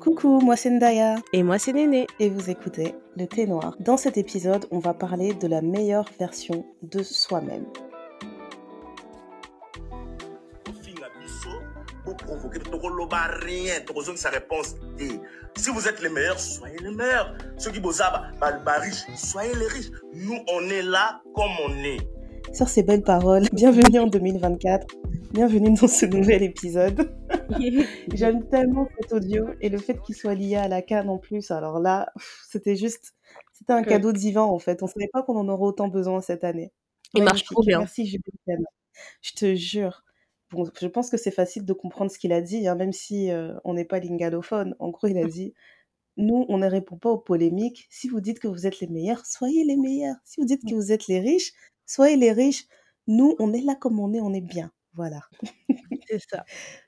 Coucou, moi c'est Ndaya. Et moi c'est Néné. Et vous écoutez Le Thé Noir. Dans cet épisode, on va parler de la meilleure version de soi-même. Si vous êtes les meilleurs, soyez les meilleurs. Ceux qui bossent, bah, riches, soyez les riches. Nous, on est là comme on est. Sur ces belles paroles, bienvenue en 2024. Bienvenue dans ce nouvel épisode. J'aime tellement cet audio et le fait qu'il soit lié à la canne en plus. Alors là, c'était juste, c'était un cadeau divin en fait. On savait pas qu'on en aurait autant besoin cette année. Il marche trop bien. Merci Julien. Je te jure. Bon, je pense que c'est facile de comprendre ce qu'il a dit, hein, même si euh, on n'est pas lingalophone. En gros, il a dit nous, on ne répond pas aux polémiques. Si vous dites que vous êtes les meilleurs, soyez les meilleurs. Si vous dites que vous êtes les riches, soyez les riches. Nous, on est là comme on est, on est bien. Voilà. C'est ça.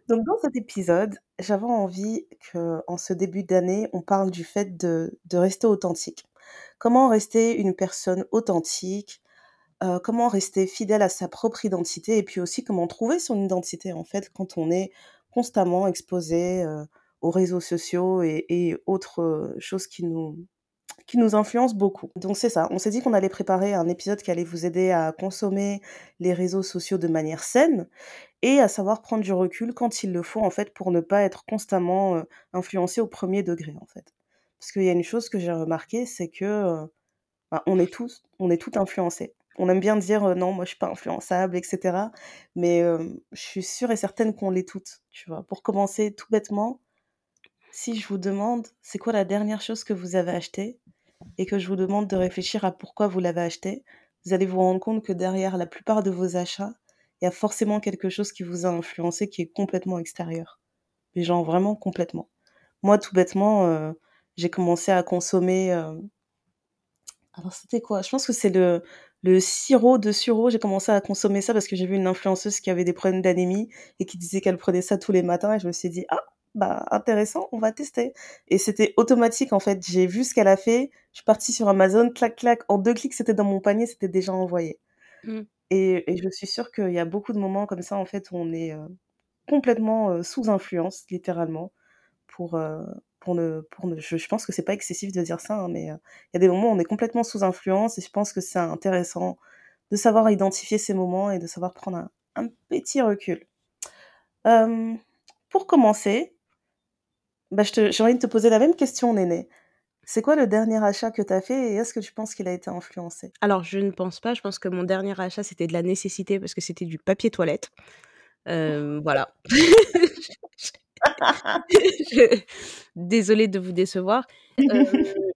Donc dans cet épisode, j'avais envie qu'en ce début d'année, on parle du fait de, de, rester authentique. Comment rester une personne authentique euh, Comment rester fidèle à sa propre identité Et puis aussi comment trouver son identité en fait quand on est constamment exposé euh, aux réseaux sociaux et, et autres euh, choses qui nous, qui nous influence beaucoup. Donc c'est ça, on s'est dit qu'on allait préparer un épisode qui allait vous aider à consommer les réseaux sociaux de manière saine et à savoir prendre du recul quand il le faut en fait pour ne pas être constamment euh, influencé au premier degré en fait. Parce qu'il y a une chose que j'ai remarqué, c'est que euh, bah, on est tous, on est influencés. On aime bien dire euh, non, moi je suis pas influençable, etc. Mais je suis sûre et certaine qu'on l'est toutes, tu vois. Pour commencer tout bêtement, si je vous demande c'est quoi la dernière chose que vous avez achetée, et que je vous demande de réfléchir à pourquoi vous l'avez acheté, vous allez vous rendre compte que derrière la plupart de vos achats, il y a forcément quelque chose qui vous a influencé qui est complètement extérieur. Mais genre vraiment complètement. Moi, tout bêtement, euh, j'ai commencé à consommer. Euh, alors, c'était quoi? Je pense que c'est le, le sirop de sureau. J'ai commencé à consommer ça parce que j'ai vu une influenceuse qui avait des problèmes d'anémie et qui disait qu'elle prenait ça tous les matins. Et je me suis dit, ah, bah intéressant, on va tester. Et c'était automatique en fait. J'ai vu ce qu'elle a fait. Je suis partie sur Amazon, clac clac, en deux clics c'était dans mon panier, c'était déjà envoyé. Mmh. Et, et, je suis sûre qu'il y a beaucoup de moments comme ça en fait où on est euh, complètement euh, sous influence, littéralement, pour euh, pour ne pour ne. Je, pense que c'est pas excessif de dire ça, hein, mais il y a des moments où on est complètement sous influence et je pense que c'est intéressant de savoir identifier ces moments et de savoir prendre un, un petit recul. pour commencer, bah, j'ai envie de te poser la même question, Néné. C'est quoi le dernier achat que tu as fait et est-ce que tu penses qu'il a été influencé? Alors, je ne pense pas. Je pense que mon dernier achat, c'était de la nécessité parce que c'était du papier toilette. Euh, voilà. Désolée de vous décevoir. Euh,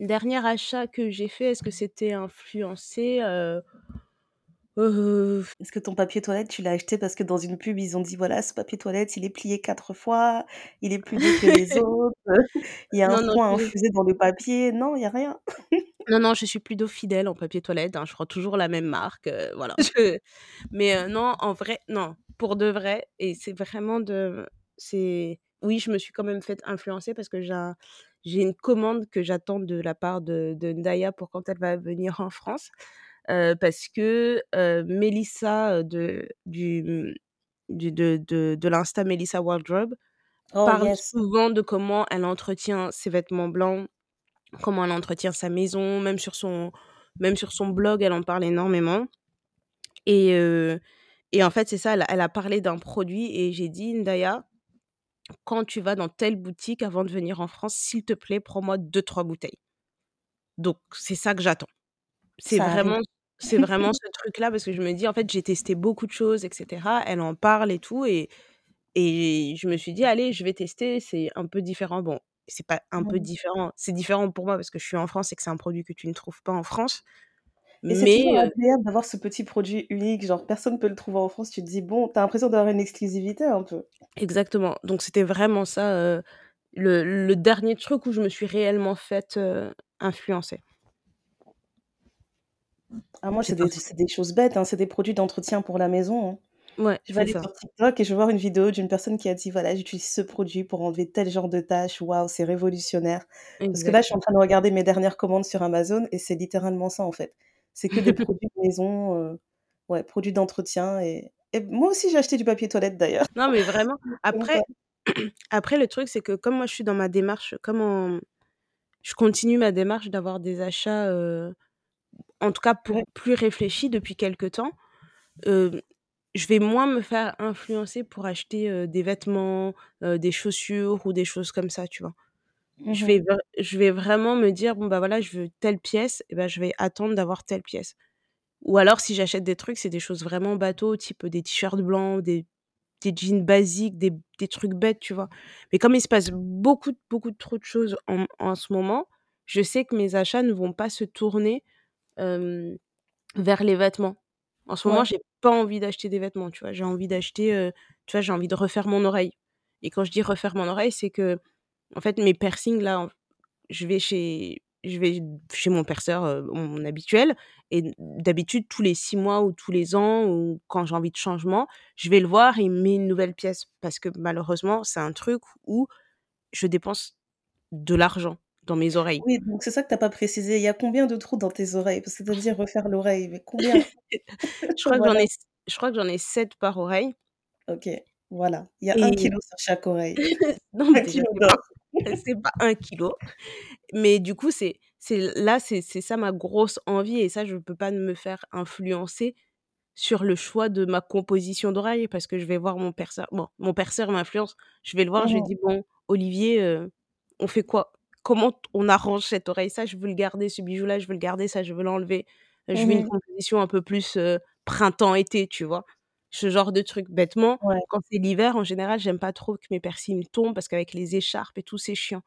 dernier achat que j'ai fait, est-ce que c'était influencé? Euh, est-ce que ton papier toilette, tu l'as acheté parce que dans une pub, ils ont dit voilà, ce papier toilette, il est plié quatre fois, il est plus dur que les autres, il y a un point infusé dans le papier. Non, il y a rien. Non, non, je suis plutôt fidèle en papier toilette. Hein, je prends toujours la même marque. voilà. Mais non, en vrai, non, pour de vrai. Et c'est vraiment de. c'est Oui, je me suis quand même fait influencer parce que j'ai j'ai une commande que j'attends de la part de, de Ndaya pour quand elle va venir en France parce que Melissa de, du, mmh, du, de, de, de l'Insta Melissa Wardrobe oh, parle souvent de comment elle entretient ses vêtements blancs, comment elle entretient sa maison, même sur son, même sur son blog, elle en parle énormément. Et, et en fait, c'est ça, elle, elle a parlé d'un produit et j'ai dit, Ndaya, quand tu vas dans telle boutique avant de venir en France, s'il te plaît, prends-moi deux, trois bouteilles. Donc, c'est ça que j'attends. C'est vraiment c'est vraiment ce truc-là parce que je me dis, en fait, j'ai testé beaucoup de choses, etc. Elle en parle et tout. Et, et je me suis dit, allez, je vais tester. C'est un peu différent. Bon, c'est pas un peu différent. C'est différent pour moi parce que je suis en France et que c'est un produit que tu ne trouves pas en France. Et c'est toujours agréable d'avoir ce petit produit unique, genre personne ne peut le trouver en France. Tu te dis, bon, t'as l'impression d'avoir une exclusivité un peu. Exactement. Donc c'était vraiment ça, le, le, dernier truc où je me suis réellement faite influencer. Ah, moi, c'est des, des, choses bêtes, hein, c'est des produits d'entretien pour la maison. Hein. Ouais, je vais aller sur TikTok et je vais voir une vidéo d'une personne qui a dit voilà, j'utilise ce produit pour enlever tel genre de tâches. Waouh, c'est révolutionnaire. Parce que là, je suis en train de regarder mes dernières commandes sur Amazon et c'est littéralement ça en fait. C'est que des produits de maison, euh, ouais, produits d'entretien. Et... et, moi aussi, j'ai acheté du papier toilette d'ailleurs. Non, mais vraiment, après, Après, le truc, c'est que comme moi, je suis dans ma démarche, comme je continue ma démarche d'avoir des achats, heu, en tout cas pour plus réfléchis depuis quelque temps, je vais moins me faire influencer pour acheter, des vêtements, des chaussures ou des choses comme ça, tu vois? Mmh Je mh. vais je vais vraiment me dire: «Bon, bah, voilà, je veux telle pièce et bah, je vais attendre d'avoir telle pièce». Ou alors si j'achète des trucs, c'est des choses vraiment bateaux, type, des t-shirts blancs, des des jeans basiques, des des trucs bêtes, tu vois? Mais comme il se passe beaucoup, beaucoup trop de choses en en ce moment, je sais que mes achats ne vont pas se tourner, vers les vêtements. En ce moment, Ouais. j'ai pas envie d'acheter des vêtements, tu vois? J'ai envie d'acheter, tu vois, j'ai envie de refaire mon oreille et quand je dis refaire mon oreille, c'est qu'en fait, mes piercings là, en je vais chez je vais chez mon perceur, mon habituel et d'habitude tous les 6 mois ou tous les ans ou quand j'ai envie de changement, je vais le voir et il me met une nouvelle pièce parce que malheureusement, c'est un truc où je dépense de l'argent dans mes oreilles. Oui, donc c'est ça que tu as pas précisé. Il y a combien de trous dans tes oreilles? Dit refaire l'oreille, mais combien? Je crois que j'en Voilà. ai je crois que j'en ai 7 par oreille. OK, voilà, il y a 1 Et kilogramme sur chaque oreille. non, mais 1 déjà, kilogramme c'est pas pas 1 kilogramme. Mais du coup, c'est c'est là, c'est ça ma grosse envie et ça, je peux pas me faire influencer sur le choix de ma composition d'oreille parce que je vais voir mon perceur bon, mon perceur m'influence. Je vais le voir, Mmh je dis: «Bon, Olivier, heu, on fait quoi? Comment on arrange cette oreille? Ça, je veux le garder, ce bijou-là, je veux le garder, ça, je veux l'enlever. Je Mmh veux une mh. composition un peu plus, printemps-été», tu vois? Ce genre de truc. Bêtement, Ouais. quand c'est l'hiver, en général, j'aime pas trop que mes piercings tombent parce qu'avec les écharpes et tout, c'est chiant.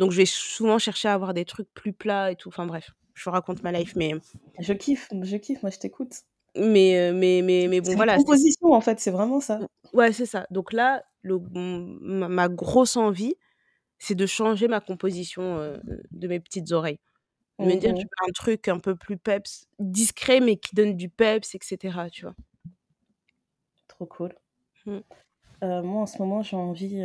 Donc je vais souvent chercher à avoir des trucs plus plats et tout. Enfin bref, je vous raconte ma life, mais Je kiffe, je kiffe, moi je t'écoute. mais mais mais mais bon, une voilà, c'est composition en fait, c'est vraiment ça. Ou ouais, c'est ça. Donc là, le ma grosse envie, c'est de changer ma composition, de mes petites oreilles. De me Mmh dire: «Je veux un truc un peu plus peps, discret mais qui donne du peps» et cetera, tu vois? Trop cool. Mmh. Moi en ce moment, j'ai envie,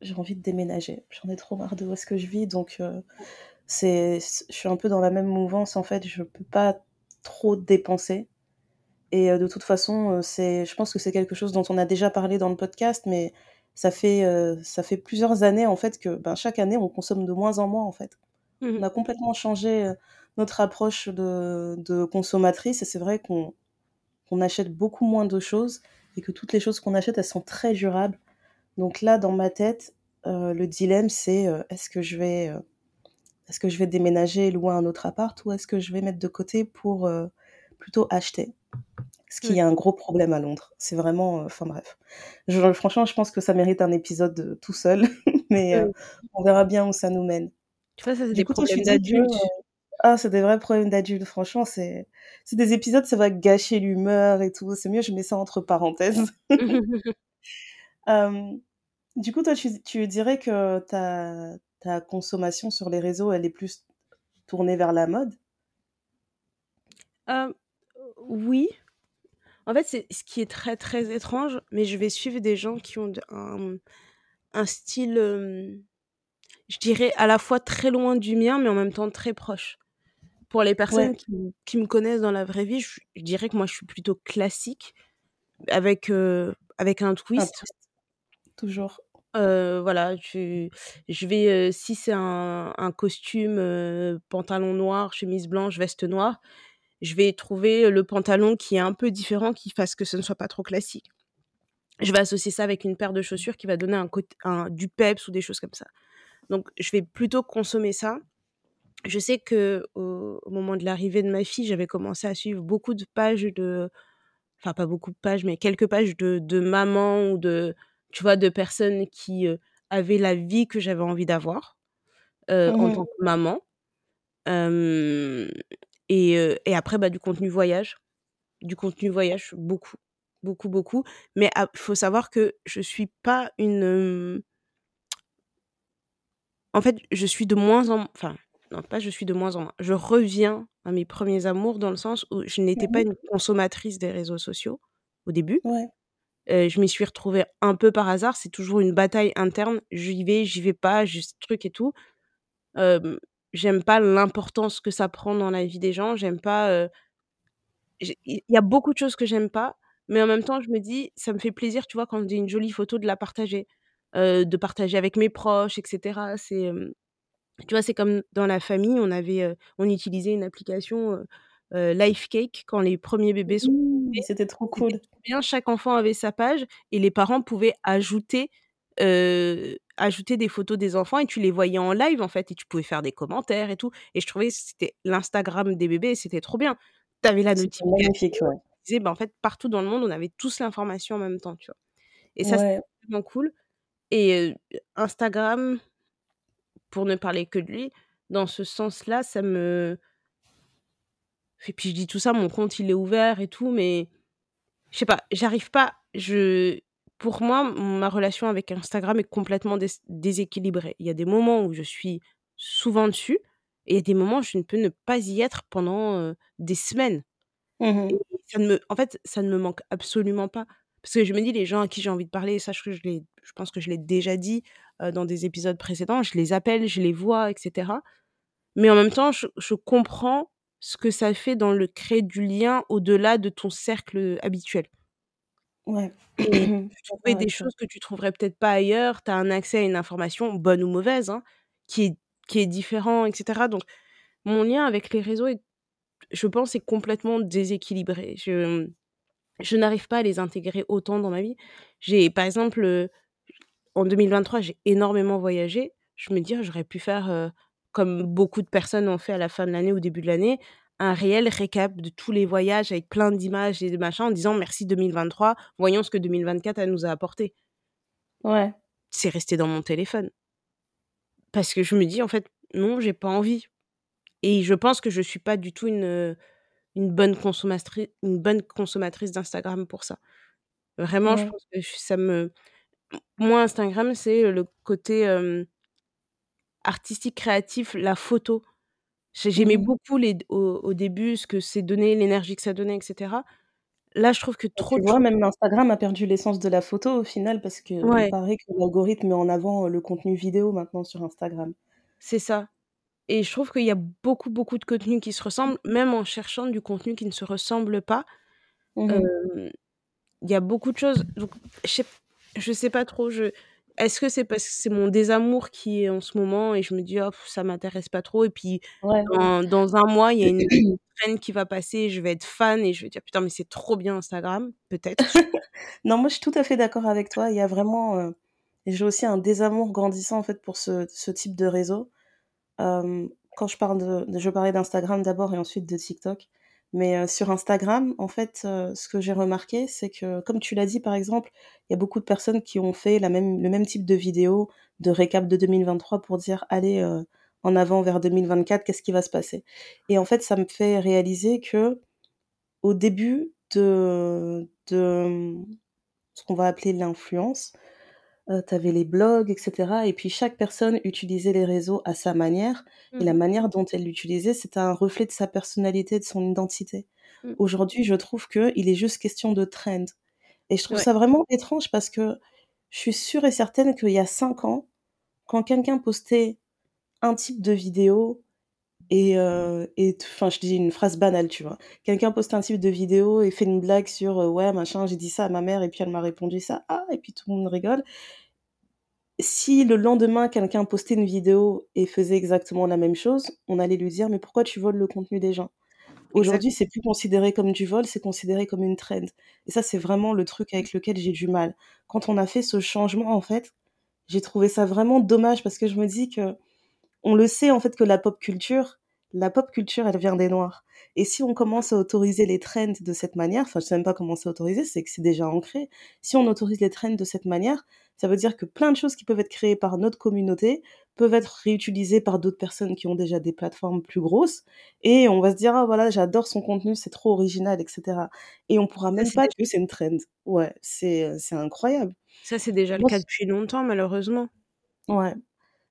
j'ai envie de déménager. J'en ai trop marre de où est-ce que je vis donc c'est je suis un peu dans la même mouvance en fait, je peux pas trop dépenser et de toute façon, c'est je pense que c'est quelque chose dont on a déjà parlé dans le podcast, mais ça fait, heu, ça fait plusieurs années en fait que, ben, chaque année on consomme de moins en moins en fait. Mmh On a complètement changé, heu, notre approche de de consommatrice et c'est vrai qu'on qu'on achète beaucoup moins de choses et que toutes les choses qu'on achète, elles sont très durables. Donc là, dans ma tête, heu, le dilemme c'est, est-ce que je vais, est-ce que je vais déménager et louer un autre appart ou est-ce que je vais mettre de côté pour, plutôt acheter? Ce qui est un gros problème à Londres. C'est vraiment, heu, enfin bref. Je franchement, je pense que ça mérite un épisode, heu, tout seul, mais heu, Mmh. on verra bien où ça nous mène. Tu vois, ça, c'est des coup, problèmes d'adultes. ah, c'est des vrais problèmes d'adultes. Franchement, c'est c'est des épisodes, ça va gâcher l'humeur et tout. C'est mieux, je mets ça entre parenthèses. Du coup, toi, tu tu dirais que ta ta consommation sur les réseaux, elle est plus tournée vers la mode? Hem, oui. En fait, c'est ce qui est très, très étrange, mais je vais suivre des gens qui ont un un style, je dirais à la fois très loin du mien, mais en même temps très proche. Pour les Ouais. personnes qui me connaissent dans la vraie vie, je je dirais que moi, je suis plutôt classique avec, avec un twist. toujours. Heu, voilà, tu je vais, si c'est un un costume, pantalon noir, chemise blanche, veste noire, je vais trouver le pantalon qui est un peu différent, qui fasse que ce ne soit pas trop classique. Je vais associer ça avec une paire de chaussures qui va donner un un du peps ou des choses comme ça. Donc je vais plutôt consommer ça. Je sais qu'au au moment de l'arrivée de ma fille, j'avais commencé à suivre beaucoup de pages de enfin pas beaucoup de pages, mais quelques pages de de mamans ou de tu vois, de personnes qui, avaient la vie que j'avais envie d'avoir, Mmh en mh. tant que maman. Hem et après, bah, du contenu voyage. Du contenu voyage, beaucoup, beaucoup, beaucoup. Mais ap faut savoir que je suis pas une, en fait, je suis de moins en enfin, non, pas je suis de moins en moins, je reviens à mes premiers amours dans le sens où je n'étais Mmh pas mh. une consommatrice des réseaux sociaux, au début. Ouais. Je m'y suis retrouvée un peu par hasard, c'est toujours une bataille interne. J'y vais, j'y vais pas, j'ai ce truc et tout. J'aime pas l'importance que ça prend dans la vie des gens, j'aime pas, il y a beaucoup de choses que j'aime pas, mais en même temps, je me dis: «Ça me fait plaisir», tu vois, quand j'ai une jolie photo de la partager. de partager avec mes proches, et cetera. C'est, tu vois, c'est comme dans la famille, on avait, on utilisait une application, heu, Lifecake quand les premiers bébés sont Oui, c'était trop cool. bien, chaque enfant avait sa page et les parents pouvaient ajouter, ajouter des photos des enfants et tu les voyais en live, en fait et tu pouvais faire des commentaires et tout et je trouvais que c'était l'Instagram des bébés et c'était trop bien. Tu avais la notification magnifique, ouais. qui disait, bah, en fait, partout dans le monde, on avait tous l'information en même temps, tu vois? Et ça, c'était Ouais. vraiment cool et Instagram, pour ne parler que de lui, dans ce sens-là, ça me et puis je dis tout ça, mon compte, il est ouvert et tout, mais je sais pas, j'arrive pas je pour moi, ma relation avec Instagram est complètement dés déséquilibrée. Il y a des moments où je suis souvent dessus et il y a des moments où je ne peux ne pas y être pendant, heu, des semaines Mmh et mh. ça ne me en fait, ça ne me manque absolument pas parce que je me dis: «Les gens à qui j'ai envie de parler», sache que je pense que je l'ai déjà dit, heu, dans des épisodes précédents, je les appelle, je les vois et cetera. Mais en même temps, je je comprends ce que ça fait dans le créer du lien au-delà de ton cercle, habituel. Ouais, Et suis trouver des choses que tu trouverais peut-être pas ailleurs, tu as un accès à une information, bonne ou mauvaise, hein, qui est qui est différent et cetera. Donc mon lien avec les réseaux est je pense, est complètement déséquilibré. Je je n'arrive pas à les intégrer autant dans ma vie. J'ai par exemple, heu, en 2023, j'ai énormément voyagé. Je me dis: «Ah, j'aurais pu faire, heu, comme beaucoup de personnes ont fait à la fin de l'année, au début de l'année, un réel récap de tous les voyages avec plein d'images et de machins en disant: "Merci 2023, voyons ce que 2024 elle nous a apporté"». Ouais. C'est resté dans mon téléphone. Parce que je me dis: «En fait, non, j'ai pas envie» et je pense que je suis pas du tout une, heu, une bonne consommatri une bonne consommatrice d'Instagram pour ça. Vraiment, je pense que ça me moi, Instagram, c'est, le côté, hem artistique, créatif, la photo. J'ai Mmh j'aimais mh. beaucoup les d au au début, ce que c'est donné, l'énergie que ça donnait et cetera. Là, je trouve que Bah, trop tu de vois, choses même Instagram a perdu l'essence de la photo au final parce qu'il Ouais. paraît que l'algorithme met en avant, heu, le contenu vidéo maintenant sur Instagram. C'est ça et je trouve qu'il y a beaucoup, beaucoup de contenus qui se ressemblent, même en cherchant du contenu qui ne se ressemble pas. Mmh mh. Hem, il y a beaucoup de choses donc je sais p je sais pas trop, je est-ce que c'est parce que c'est mon désamour qui est en ce moment et je me dis: «Oh ça m'intéresse pas trop» et puis Ouais. dans dans 1 mois, il y a une trend qui va passer et je vais être fan et je vais dire: «Putain, mais c'est trop bien Instagram», peut-être. Non, moi, je suis tout à fait d'accord avec toi. Il y a vraiment, heu j'ai aussi un désamour grandissant, en fait, pour ce ce type de réseau. Quand je parle de de je parlais d'Instagram d'abord et ensuite de TikTok. Mais, sur Instagram, en fait, ce que j'ai remarqué, c'est que, comme tu l'as dit, par exemple, il y a beaucoup de personnes qui ont fait la même le même type de vidéo, de récap de 2023 pour dire: «Allez, en avant vers 2024, qu'est-ce qui va se passer?» et en fait, ça me fait réaliser qu'au début de de, ce qu'on va appeler l'influence, heu, tu avais les blogs et cetera et puis chaque personne utilisait les réseaux à sa manière et Mmh la mh. manière dont elle l'utilisait, c'était un reflet de sa personnalité, de son identité. Mmh. Aujourd'hui, je trouve qu'il est juste question de trend et je trouve Ouais. ça vraiment étrange parce que je suis sûre et certaine qu'il y a 5 ans, quand quelqu'un postait un type de vidéo et enfin, je dis une phrase banale, tu vois? Quelqu'un poste un type de vidéo et fait une blague sur, heu: «Ouais, machin, j'ai dit ça à ma mère et puis elle m'a répondu ça, ah» et puis tout le monde rigole. Si le lendemain, quelqu'un postait une vidéo et faisait exactement la même chose, on allait lui dire: «Mais pourquoi tu voles le contenu des gens?» Aujourd'hui, c'est plus considéré comme du vol, c'est considéré comme une trend et ça, c'est vraiment le truc avec lequel j'ai du mal. Quand on a fait ce changement, en fait, j'ai trouvé ça vraiment dommage parce que je me dis qu'on le sait, en fait, que la pop culture la pop culture, elle vient des noirs et si on commence à autoriser les trends de cette manière, enfin, je sais même pas comment c'est autorisé, c'est que c'est déjà ancré. Si on autorise les trends de cette manière, ça veut dire que plein de choses qui peuvent être créées par notre communauté peuvent être réutilisées par d'autres personnes qui ont déjà des plateformes plus grosses et on va se dire: «Ah voilà, j'adore son contenu, c'est trop original» et cetera et on pourra Ça, même c'est pas que c'est une trend. Ouais, c'est, heu, c'est incroyable. Ça, c'est déjà le cas depuis longtemps, malheureusement. Ouais,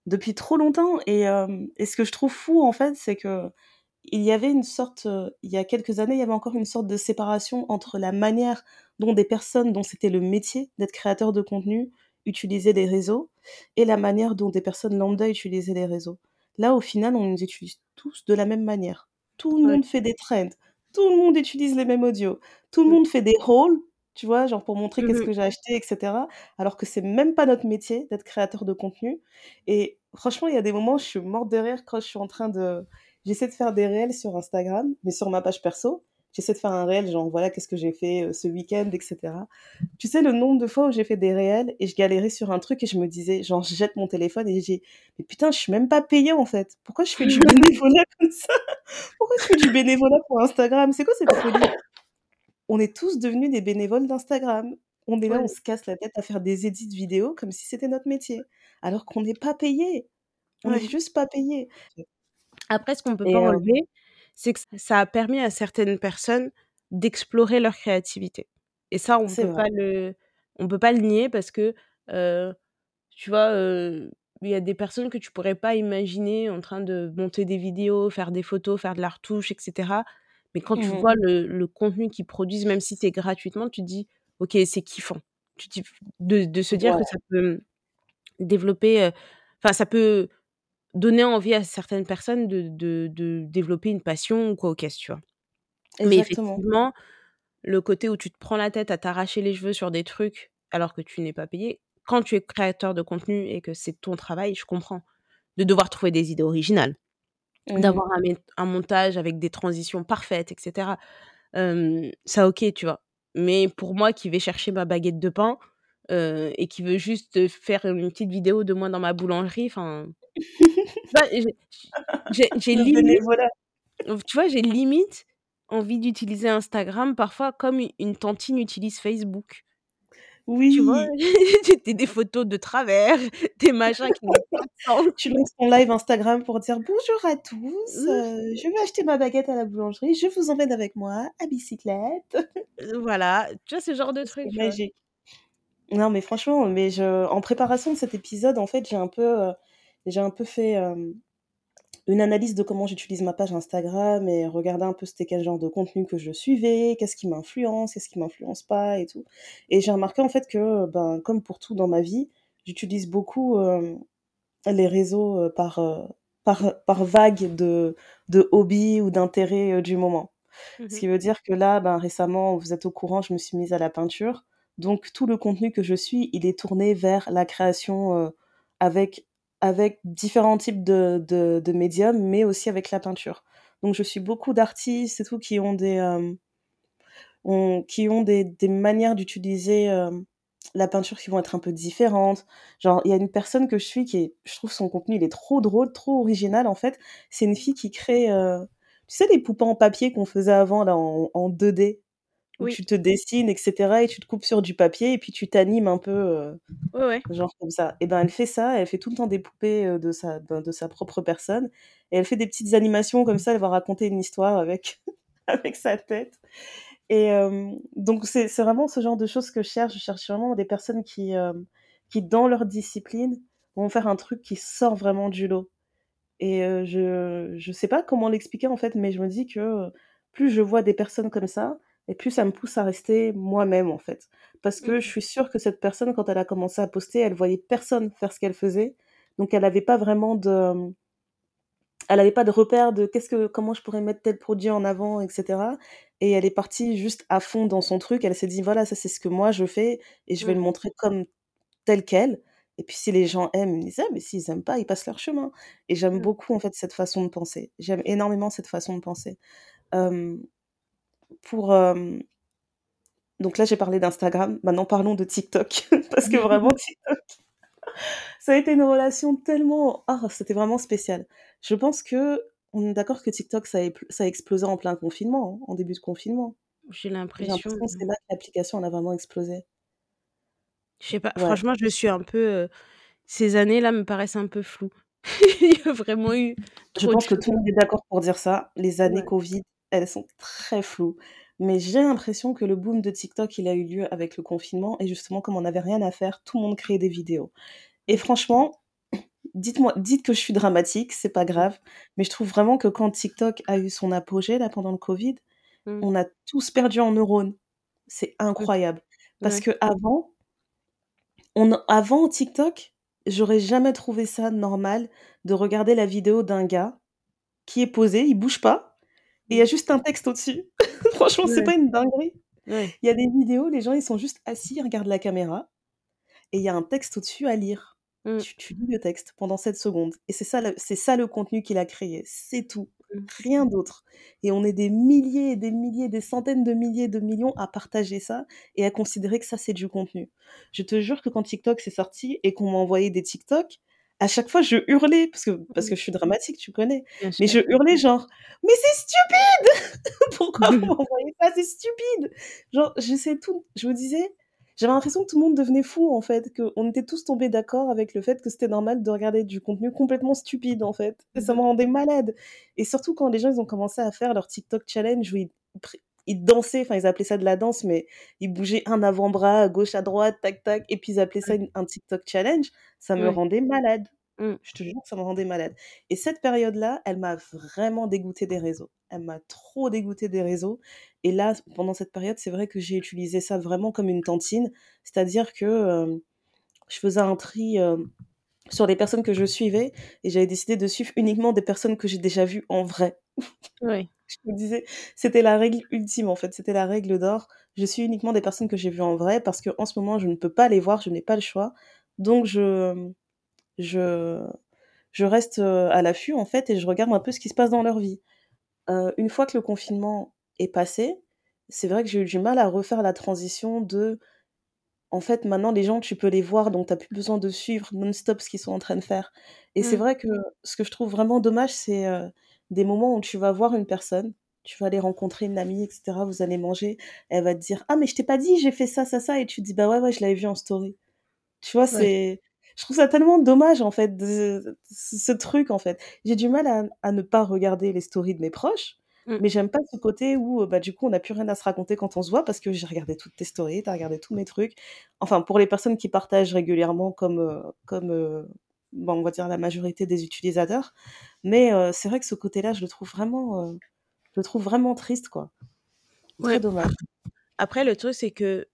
depuis trop longtemps et ce que je trouve fou, en fait, c'est qu'il y avait une sorte, il y a quelques années, il y avait encore une sorte de séparation entre la manière dont des personnes dont c'était le métier d'être créateur de contenu utilisaient les réseaux et la manière dont des personnes lambda utilisaient les réseaux. Là, au final, on les utilise tous de la même manière. Tout le Ouais. monde fait des trends, tout le monde utilise les mêmes audios, tout le Mmh. monde fait des hauls, tu vois? Genre pour montrer qu'est-ce Mmh que j'ai acheté et cetera, alors que c'est même pas notre métier d'être créateur de contenu et franchement, il y a des moments, je suis morte de rire quand je suis en train de j'essaie de faire des réels sur Instagram, mais sur ma page perso. J'essaie de faire un réel, genre voilà, qu'est-ce que j'ai fait euh, ce week-end, etc. Tu sais, le nombre de fois où j'ai fait des réels et je galérais sur un truc et je me disais, genre, je jette mon téléphone et j'ai, mais putain, je suis même pas payée en fait. Pourquoi je fais du bénévolat comme ça? Pourquoi je fais du bénévolat pour Instagram? C'est quoi cette folie? On est tous devenus des bénévoles d'Instagram. On est là, Ouais. on se casse la tête à faire des edits vidéo comme si c'était notre métier, alors qu'on n'est pas payé. On Ouais. est juste pas payé. Après, ce qu'on peut Et pas euh, enlever, c'est que ça a permis à certaines personnes d'explorer leur créativité. Et ça, on peut vrai. pas le on peut pas le nier parce que, heu, tu vois, heu, il y a des personnes que tu pourrais pas imaginer en train de monter des vidéos, faire des photos, faire de la retouche et cetera. Mais quand tu Mhm. vois le le contenu qu'ils produisent, même si c'est gratuitement, tu te dis: «OK, c'est kiffant». Tu te dis de de se dire que ça peut développer, heu, enfin ça peut donner envie à certaines personnes de de de développer une passion ou quoi ou qu'est-ce, tu vois? Mais effectivement, le côté où tu te prends la tête à t'arracher les cheveux sur des trucs alors que tu n'es pas payé, quand tu es créateur de contenu et que c'est ton travail, je comprends. De devoir trouver des idées originales. D'avoir un mét un montage avec des transitions parfaites et cetera. Hem, ça OK, tu vois? Mais pour moi qui vais chercher ma baguette de pain, et qui veut juste, faire une petite vidéo de moi dans ma boulangerie, enfin, bah, j'ai limite tu vois, j'ai limite envie d'utiliser Instagram parfois comme une tantine utilise Facebook. Tu vois? Oui. Des des photos de travers, des machins qui n'ont pas de sens. Tu lances ton live Instagram pour dire: «Bonjour à tous, Mmh, heu, je vais acheter ma baguette à la boulangerie, je vous emmène avec moi à bicyclette». heu, voilà, tu vois ce genre de truc, magique. Non, mais franchement, mais je en préparation de cet épisode, en fait, j'ai un peu, heu, j'ai un peu fait, une analyse de comment j'utilise ma page Instagram et regardé un peu c'était quel genre de contenu que je suivais, qu'est-ce qui m'influence, qu'est-ce qui m'influence pas et tout et j'ai remarqué, en fait, que, ben, comme pour tout dans ma vie, j'utilise beaucoup, hem, les réseaux, heu, par, heu, par, par vague de de hobbies ou d'intérêts, heu, du moment. Mmh Ce mh. qui veut dire que là, ben, récemment, vous êtes au courant, je me suis mise à la peinture. Donc tout le contenu que je suis, il est tourné vers la création, avec avec différents types de médiums, mais aussi avec la peinture. Donc je suis beaucoup d'artistes et tout qui ont des, ont qui ont des manières d'utiliser, hem, la peinture qui vont être un peu différentes. Genre, il y a une personne que je suis qui je trouve son contenu, il est trop drôle, trop original, en fait. C'est une fille qui crée, heu, tu sais les poupées en papier qu'on faisait avant là en en 2D? Où Oui, tu te dessines et cetera et tu te coupes sur du papier et puis tu t'animes un peu, heu, ouais, ouais. genre comme ça. Et ben, elle fait ça, elle fait tout le temps des poupées, heu, de sa ben, de sa propre personne et elle fait des petites animations comme ça, elle va raconter une histoire avec avec sa tête et donc c'est vraiment ce genre de choses que je cherche. Je cherche vraiment des personnes qui, qui dans leur discipline, vont faire un truc qui sort vraiment du lot et je je sais pas comment l'expliquer en fait, mais je me dis que, plus je vois des personnes comme ça et plus ça me pousse à rester moi-même en fait. Parce que je Mmh suis sûre que cette personne quand elle a commencé à poster, elle voyait personne faire ce qu'elle faisait. Donc elle avait pas vraiment de, elle avait pas de repères de qu'est-ce que comment je pourrais mettre tel produit en avant et cetera et elle est partie juste à fond dans son truc. Elle s'est dit: «Voilà, ça c'est ce que moi je fais et je vais le montrer comme tel quel et puis si les gens aiment, ils aiment et s'ils aiment pas, ils passent leur chemin et j'aime Mmh. beaucoup en fait cette façon de penser. J'aime énormément cette façon de penser. Pour, hem donc là j'ai parlé d'Instagram, maintenant parlons de TikTok parce que vraiment TikTok, ça a été une relation tellement ah c'était vraiment spécial. Je pense qu'on est d'accord que TikTok ça a épl ça a explosé en plein confinement, hein, en début de confinement. J'ai l'impression, que c'est là que l'application elle a vraiment explosé. je sais pas, Ouais. franchement, je suis un peu, heu, ces années-là me paraissent un peu floues. Il y a vraiment eu Je pense que tout le monde est d'accord pour dire ça. Les années Ouais. covid, elles sont très floues. Mais j'ai l'impression que le boom de TikTok, il a eu lieu avec le confinement et justement, comme on n'avait rien à faire, tout le monde créait des vidéos. Et franchement, dites-moi dites que je suis dramatique, c'est pas grave, mais je trouve vraiment que quand TikTok a eu son apogée, là, pendant le covid, Mmh. on a tous perdu en neurones. C'est Mmh. incroyable. Parce Ouais. qu'avant, on avant TikTok, j'aurais jamais trouvé ça normal de regarder la vidéo d'un gars qui est posé, il bouge pas et il y a juste un texte au-dessus. Franchement, c'est Ouais. pas une dinguerie? Ouais. Il y a des vidéos, les gens, ils sont juste assis, ils regardent la caméra et il y a un texte au-dessus à lire. Mmh. Tu tu lis le texte pendant 7 secondes et c'est ça le c'est ça le contenu qu'il a créé, c'est tout, Mmh. rien d'autre et on est des milliers et des milliers, des centaines de milliers, de millions à partager ça et à considérer que ça, c'est du contenu. Je te jure que quand TikTok c'est sorti et qu'on m'a envoyé des TikTok, à chaque fois je hurlais parce que parce que je suis dramatique, tu connais, Bien mais sûr. je hurlais genre: «Mais c'est stupide! Pourquoi vous m'envoyez ça? C'est stupide!» genre j'essaie tout je me disais j'avais l'impression que tout le monde devenait fou en fait, qu'on était tous tombés d'accord avec le fait que c'était normal de regarder du contenu complètement stupide en fait et ça Mmh me rendait malade et surtout quand les gens ils ont commencé à faire leur TikTok challenge où ils ils dansaient, enfin ils appelaient ça de la danse, mais ils bougeaient un avant-bras à gauche, à droite, tac tac et puis ils appelaient ça une un TikTok challenge, ça me rendait malade. Mmh. Je te jure que ça me rendait malade et cette période-là, elle m'a vraiment dégoûtée des réseaux. Elle m'a trop dégoûtée des réseaux et là, pendant cette période, c'est vrai que j'ai utilisé ça vraiment comme une tantine, c'est-à-dire que, je faisais un tri, sur les personnes que je suivais et j'avais décidé de suivre uniquement des personnes que j'ai déjà vues en vrai. Ouais. Je me disais c'était la règle ultime en fait, c'était la règle d'or. Je suis uniquement des personnes que j'ai vues en vrai parce qu'en ce moment, je ne peux pas les voir, je n'ai pas le choix donc je, je je reste, heu, à l'affût en fait et je regarde un peu ce qui se passe dans leur vie. Heu, une fois que le confinement est passé, c'est vrai que j'ai eu du mal à refaire la transition de en fait, maintenant les gens, tu peux les voir donc tu as plus besoin de suivre non-stop ce qu'ils sont en train de faire et c'est Mmh. vrai que ce que je trouve vraiment dommage, c'est, heu, des moments où tu vas voir une personne, tu vas aller rencontrer une amie et cetera, vous allez manger, elle va te dire: «Ah mais je t'ai pas dit, j'ai fait ça, ça, ça» et tu te dis: «Bah ouais, ouais, je l'avais vu en story». Tu vois? Ouais. C'est je trouve ça tellement dommage en fait de ce truc en fait. J'ai du mal à à ne pas regarder les stories de mes proches, Mmh. mais j'aime pas ce côté où, heu, bah, du coup, on n'a plus rien à se raconter quand on se voit parce que j'ai regardé toutes tes stories, tu as regardé tous mes trucs. Enfin, pour les personnes qui partagent régulièrement comme, heu, comme, heu, bah, on va dire la majorité des utilisateurs, mais heu, c'est vrai que ce côté-là, je le trouve vraiment, heu, je le trouve vraiment triste quoi. Très Ouais. dommage. Après le truc, c'est que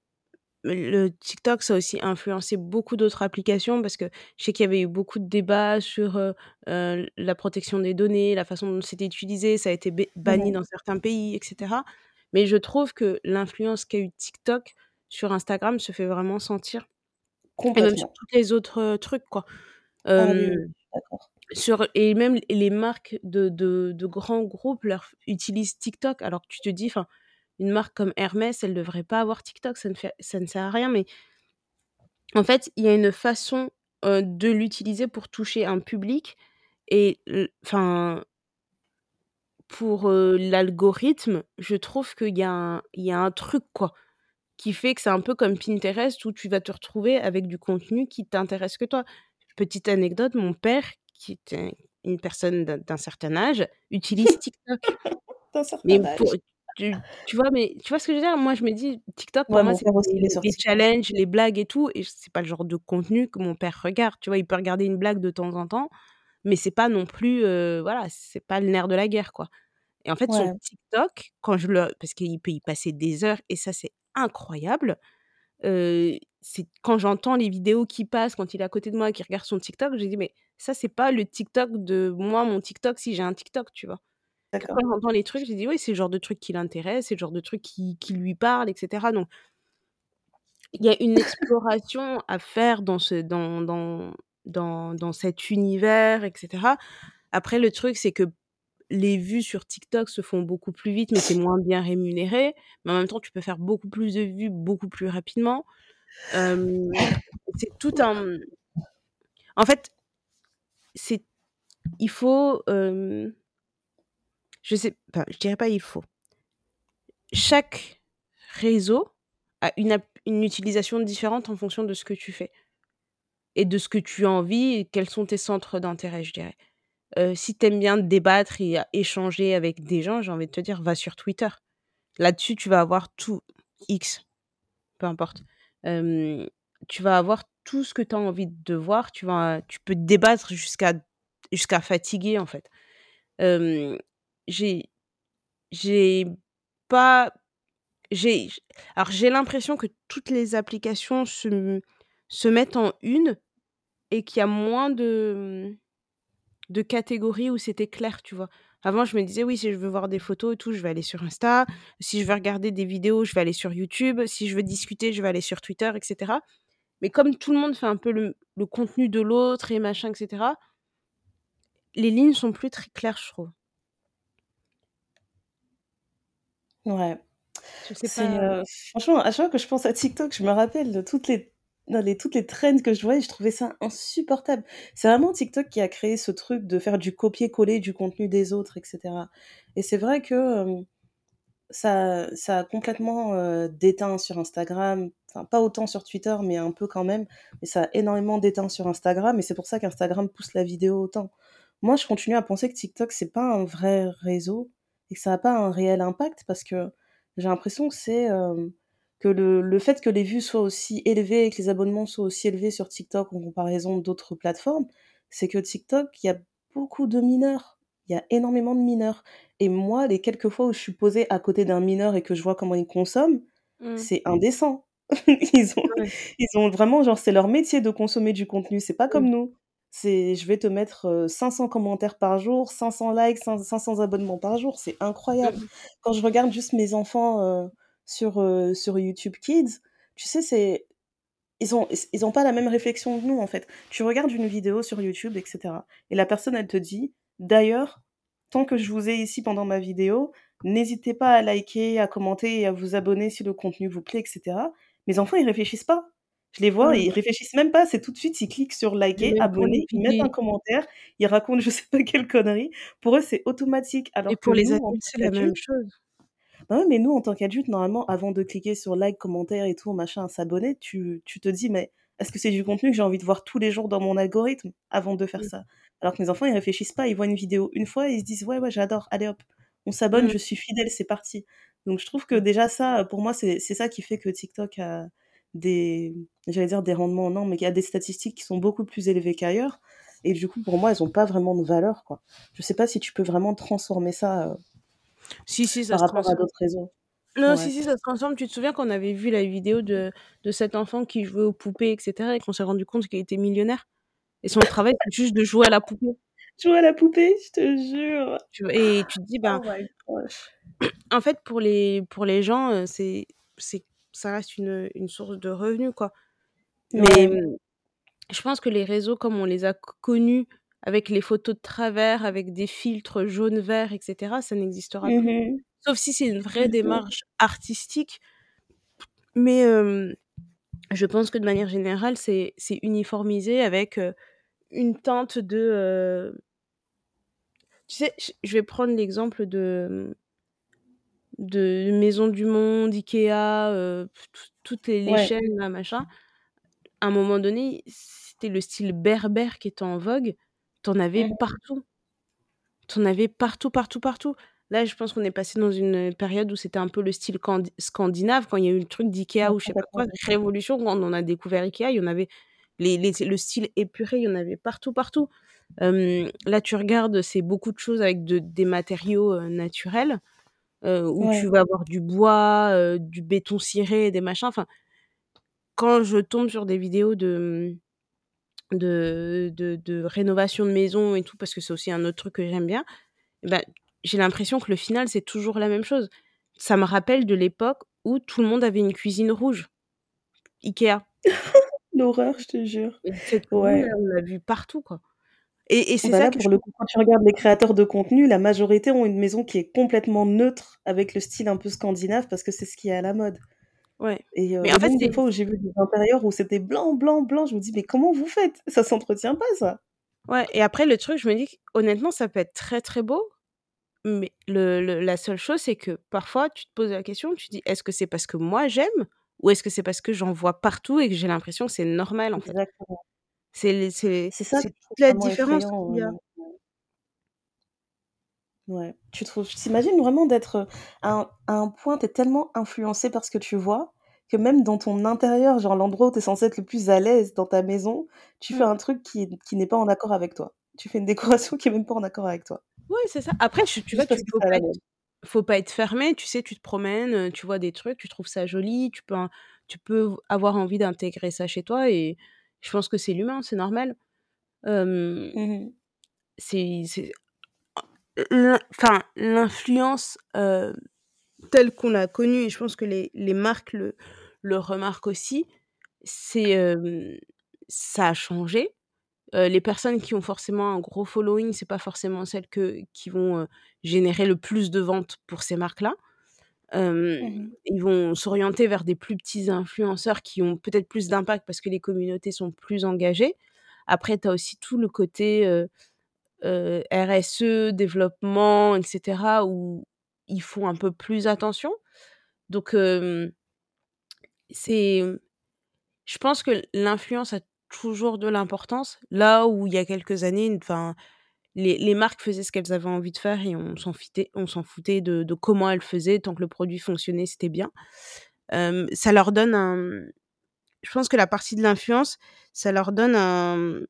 le TikTok, ça a aussi influencé beaucoup d'autres applications parce que je sais qu'il y avait eu beaucoup de débats sur, heu, la protection des données, la façon dont c'était utilisé, ça a été Mmh banni mh. dans certains pays et cetera. Mais je trouve que l'influence qu'a eu TikTok sur Instagram se fait vraiment sentir et même sur Complètement. toutes les autres, trucs quoi. Ah oui, oui, d'accord. sur et même les marques de de de grands groupes leur utilisent TikTok alors que tu te dis enfin, une marque comme Hermès, elle devrait pas avoir TikTok, ça ne fait ça ne sert à rien mais en fait, il y a une façon, heu, de l'utiliser pour toucher un public et enfin pour, heu, l'algorithme, je trouve qu'il y a un il y a un truc quoi, qui fait que c'est un peu comme Pinterest où tu vas te retrouver avec du contenu qui t'intéresse que toi. Petite anecdote, mon père, qui était une personne d'un certain âge, utilise TikTok. D'un pour tu tu vois? Mais tu vois ce que je veux dire? Moi, je me dis TikTok pour Ouais, moi, c'est les sur challenges, les blagues et tout et c'est pas le genre de contenu que mon père regarde, tu vois? Il peut regarder une blague de temps en temps, mais c'est pas non plus, heu, voilà, c'est pas le nerf de la guerre, quoi et en fait, son Ouais. TikTok, quand je le parce qu'il peut y passer des heures et ça, c'est incroyable, c'est quand j'entends les vidéos qui passent, quand il est à côté de moi, qu'il regarde son TikTok, je dis: «Mais ça, c'est pas le TikTok de moi, mon TikTok, si j'ai un TikTok», tu vois? Quand j'entends les trucs, je dis: «Oui, c'est le genre de truc qui l'intéresse, c'est le genre de truc qui qui lui parle et cetera», donc il y a une exploration à faire dans ce dans dans dans dans cet univers et cetera. Après le truc, c'est que les vues sur TikTok se font beaucoup plus vite, mais c'est moins bien rémunéré, mais en même temps, tu peux faire beaucoup plus de vues, beaucoup plus rapidement. C'est tout un, en fait c'est il faut, je sais enfin, je dirais pas il faut. Chaque réseau a une une utilisation différente en fonction de ce que tu fais et de ce que tu as envie et quels sont tes centres d'intérêt, je dirais. Si tu aimes bien débattre et échanger avec des gens, j'ai envie de te dire, va sur Twitter. Là-dessus, tu vas avoir tout X, peu importe. Tu vas avoir tout ce que tu as envie de voir, tu vas tu peux débattre jusqu'à fatiguer, en fait. J'ai j'ai pas j'ai alors j'ai l'impression que toutes les applications se se mettent en une et qu'il y a moins de, de catégories où c'était clair, tu vois? Avant, je me disais: «Oui, si je veux voir des photos et tout, je vais aller sur Insta. Si je veux regarder des vidéos, je vais aller sur YouTube. Si je veux discuter, je vais aller sur Twitter» et cetera. Mais comme tout le monde fait un peu le le contenu de l'autre et machin et cetera les lignes sont plus très claires, je trouve. Ouais. Je sais C'est, pas heu, franchement, à chaque fois que je pense à TikTok, je me rappelle de toutes les dans toutes les trends que je voyais, je trouvais ça insupportable. C'est vraiment TikTok qui a créé ce truc de faire du copier-coller du contenu des autres et cetera et c'est vrai que, hem, ça ça a complètement, heu, déteint sur Instagram, enfin pas autant sur Twitter, mais un peu quand même, mais ça a énormément déteint sur Instagram et c'est pour ça qu'Instagram pousse la vidéo autant. Moi, je continue à penser que TikTok, c'est pas un vrai réseau et que ça a pas un réel impact parce que j'ai l'impression que c'est, hem, que le le fait que les vues soient aussi élevées et que les abonnements soient aussi élevés sur TikTok en comparaison d'autres plateformes, c'est que TikTok, il y a beaucoup de mineurs. Il y a énormément de mineurs et moi, les quelques fois où je suis posée à côté d'un mineur et que je vois comment il consomme, Mmh. c'est indécent. Ils ont Ouais. ils ont vraiment genre, c'est leur métier de consommer du contenu, c'est pas Mmh. comme nous. C'est je vais te mettre, heu, 500 commentaires par jour, 500 likes, cin 500 abonnements par jour, c'est Mmh incroyable. mh. Quand je regarde juste mes enfants, heu, sur, sur YouTube Kids, tu sais, c'est ils ont ils ont pas la même réflexion que nous, en fait. Tu regardes une vidéo sur YouTube et cetera et la personne, elle te dit: «D'ailleurs, tant que je vous ai ici pendant ma vidéo, n'hésitez pas à liker, à commenter et à vous abonner si le contenu vous plaît» et cetera. Mes enfants, ils réfléchissent pas. Je les vois, Ouais. ils réfléchissent même pas, c'est tout de suite, ils cliquent sur liker, abonner, ils mettent un commentaire, ils racontent je sais pas quelle connerie. Pour eux, c'est automatique Et alors que pour les adultes, c'est la même chose. Bah, ouais, mais nous, en tant qu'adultes, normalement, avant de cliquer sur like, commentaire et tout, machin, s'abonner, tu tu te dis: «Mais est-ce que c'est du contenu que j'ai envie de voir tous les jours dans mon algorithme?» avant de faire Mmh. ça? Alors que mes enfants, ils réfléchissent pas, ils voient une vidéo une fois et ils se disent: «Ouais, ouais, j'adore, allez hop, on s'abonne, Mmh. je suis fidèle, c'est parti». Donc je trouve que déjà ça, pour moi, c'est ça qui fait que TikTok a des j'allais dire des rendements, non, mais qu'il y a des statistiques qui sont beaucoup plus élevées qu'ailleurs et du coup, pour moi, elles ont pas vraiment de valeur, quoi. Je sais pas si tu peux vraiment transformer ça, heu Si, si, ça par se rapport à transforme. d'autres réseaux. Non, si, Ouais. si, ça se transforme. Tu te souviens qu'on avait vu la vidéo de de cet enfant qui jouait aux poupées et cetera et qu'on s'est rendu compte qu'il était millionnaire? Et son travail, c'est juste de jouer à la poupée. Jouer à la poupée? Je te jure. Et tu te dis, ben Oh en fait, pour les pour les gens, heu, c'est c'est ça reste une, une source de revenus, quoi. Mais, Ouais. mmh, je pense que les réseaux comme on les a connus avec les photos de travers, avec des filtres jaune, vert et cetera, ça n'existera Mmh plus. Sauf si c'est une vraie ça. démarche artistique. Mais, je pense que de manière générale, c'est uniformisé avec, une teinte de, tu sais, je vais prendre l'exemple de, mmh de Maisons du Monde, Ikea, toutes les les Ouais. chaînes là, machin. À un moment donné, c'était le style berbère qui était en vogue, tu en avais Mmh partout. Tu en avais partout, partout, partout. Là, je pense qu'on est passé dans une période où c'était un peu le style candi scandinave, quand il y a eu le truc d'Ikea ou je sais pas quoi, révolution, quand on a découvert Ikea, il y en avait les les le style épuré, il y en avait partout, partout. Là, tu regardes, c'est beaucoup de choses avec de des matériaux, naturels, où tu vas avoir du bois, du béton ciré, des machins, enfin quand je tombe sur des vidéos de, mmh, de de de rénovation de maison et tout, parce que c'est aussi un autre truc que j'aime bien, bah, j'ai l'impression que le final, c'est toujours la même chose. Ça me rappelle de l'époque où tout le monde avait une cuisine rouge. Ikea. L'horreur, je te jure. Ouais. on l'a vue partout, quoi. Et et c'est Bah, ça là, que je pour le coup, quand tu regardes les créateurs de contenu, la majorité ont une maison qui est complètement neutre avec le style un peu scandinave parce que c'est ce qui est à la mode. Ouais. Et heu, Mais en fait, nombre de c'est fois où j'ai vu des intérieurs où c'était blanc, blanc, blanc, je me dis: «Mais comment vous faites? Ça s'entretient pas ça». Ouais et après le truc, je me dis honnêtement, ça peut être très, très beau, mais le le la seule chose, c'est que parfois, tu te poses la question, tu dis: «Est-ce que c'est parce que moi j'aime ou est-ce que c'est parce que j'en vois partout et que j'ai l'impression que c'est normal, en fait?» C'est ça toute la différence effrayant, qu'il y a. ouais. Tu trouves tu imagines vraiment d'être, heu, à un à un point, tu es tellement influencé par ce que tu vois, que même dans ton intérieur, genre l'endroit où tu es censé être le plus à l'aise dans ta maison, tu fais Mmh. un truc qui qui n'est pas en accord avec toi. Tu fais une décoration qui est même pas en accord avec toi. Ouais, c'est ça. Après, tu tu vois, tu faut pas être faut pas être fermé, tu sais, tu te promènes, heu, tu vois des trucs, tu trouves ça joli, tu peux tu peux avoir envie d'intégrer ça chez toi et je pense que c'est l'humain, c'est normal. C'est c'est enfin, l'influence telle qu'on a connue, et je pense que les, les marques le, le remarquent aussi, c'est ça a changé. les personnes qui ont forcément un gros following, c'est pas forcément celles que, qui vont générer le plus de ventes pour ces marques-là. Mmh Ils vont s'orienter vers des plus petits influenceurs qui ont peut-être plus d'impact parce que les communautés sont plus engagées. Après, tu as aussi tout le côté RSE, développement, etc., où ils font un peu plus attention. Donc, c'est. Je pense que l'influence a toujours de l'importance. Là où il y a quelques années, les, les marques faisaient ce qu'elles avaient envie de faire et on s'en foutait, foutait de, de, comment elles faisaient. Tant que le produit fonctionnait, c'était bien. ça leur donne un. Je pense que la partie de l'influence, ça leur donne un.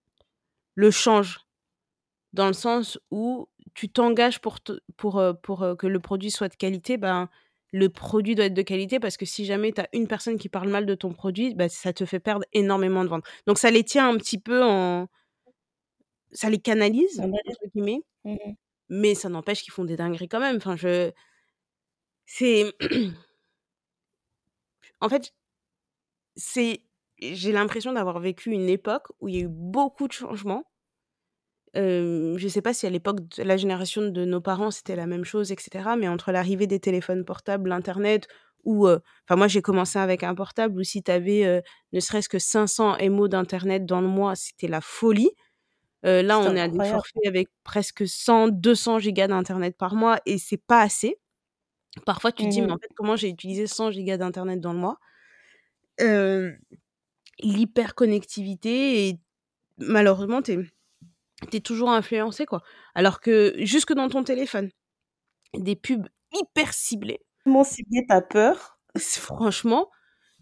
Le change. Dans le sens où tu t'engages pour, pour, pour que le produit soit de qualité, ben, le produit doit être de qualité parce que si jamais tu as une personne qui parle mal de ton produit, bah, ça te fait perdre énormément de ventes. Donc ça les tient un petit peu en. Ça les canalise, entre guillemets. Mmh mais ça n'empêche qu'ils font des dingueries quand même. Enfin, je. C'est. en fait, c'est. J'ai l'impression d'avoir vécu une époque où il y a eu beaucoup de changements je ne sais pas si à l'époque de la génération de nos parents, c'était la même chose etc. mais entre l'arrivée des téléphones portables, l'internet ou enfin moi j'ai commencé avec un portable où si tu avais, ne serait-ce que 500 MO d'internet dans le mois, c'était la folie. là, on est à des forfaits avec presque 100-200 gigas d'internet par mois et c'est pas assez. Parfois, tu te dis: «Mais en Mmh fait, comment j'ai utilisé 100 gigas d'internet dans le mois?» l'hyperconnectivité et malheureusement, tu es tu es toujours influencé, quoi. Alors que jusque dans ton téléphone, des pubs hyper ciblées. Tellement ciblées, tu as peur. Franchement.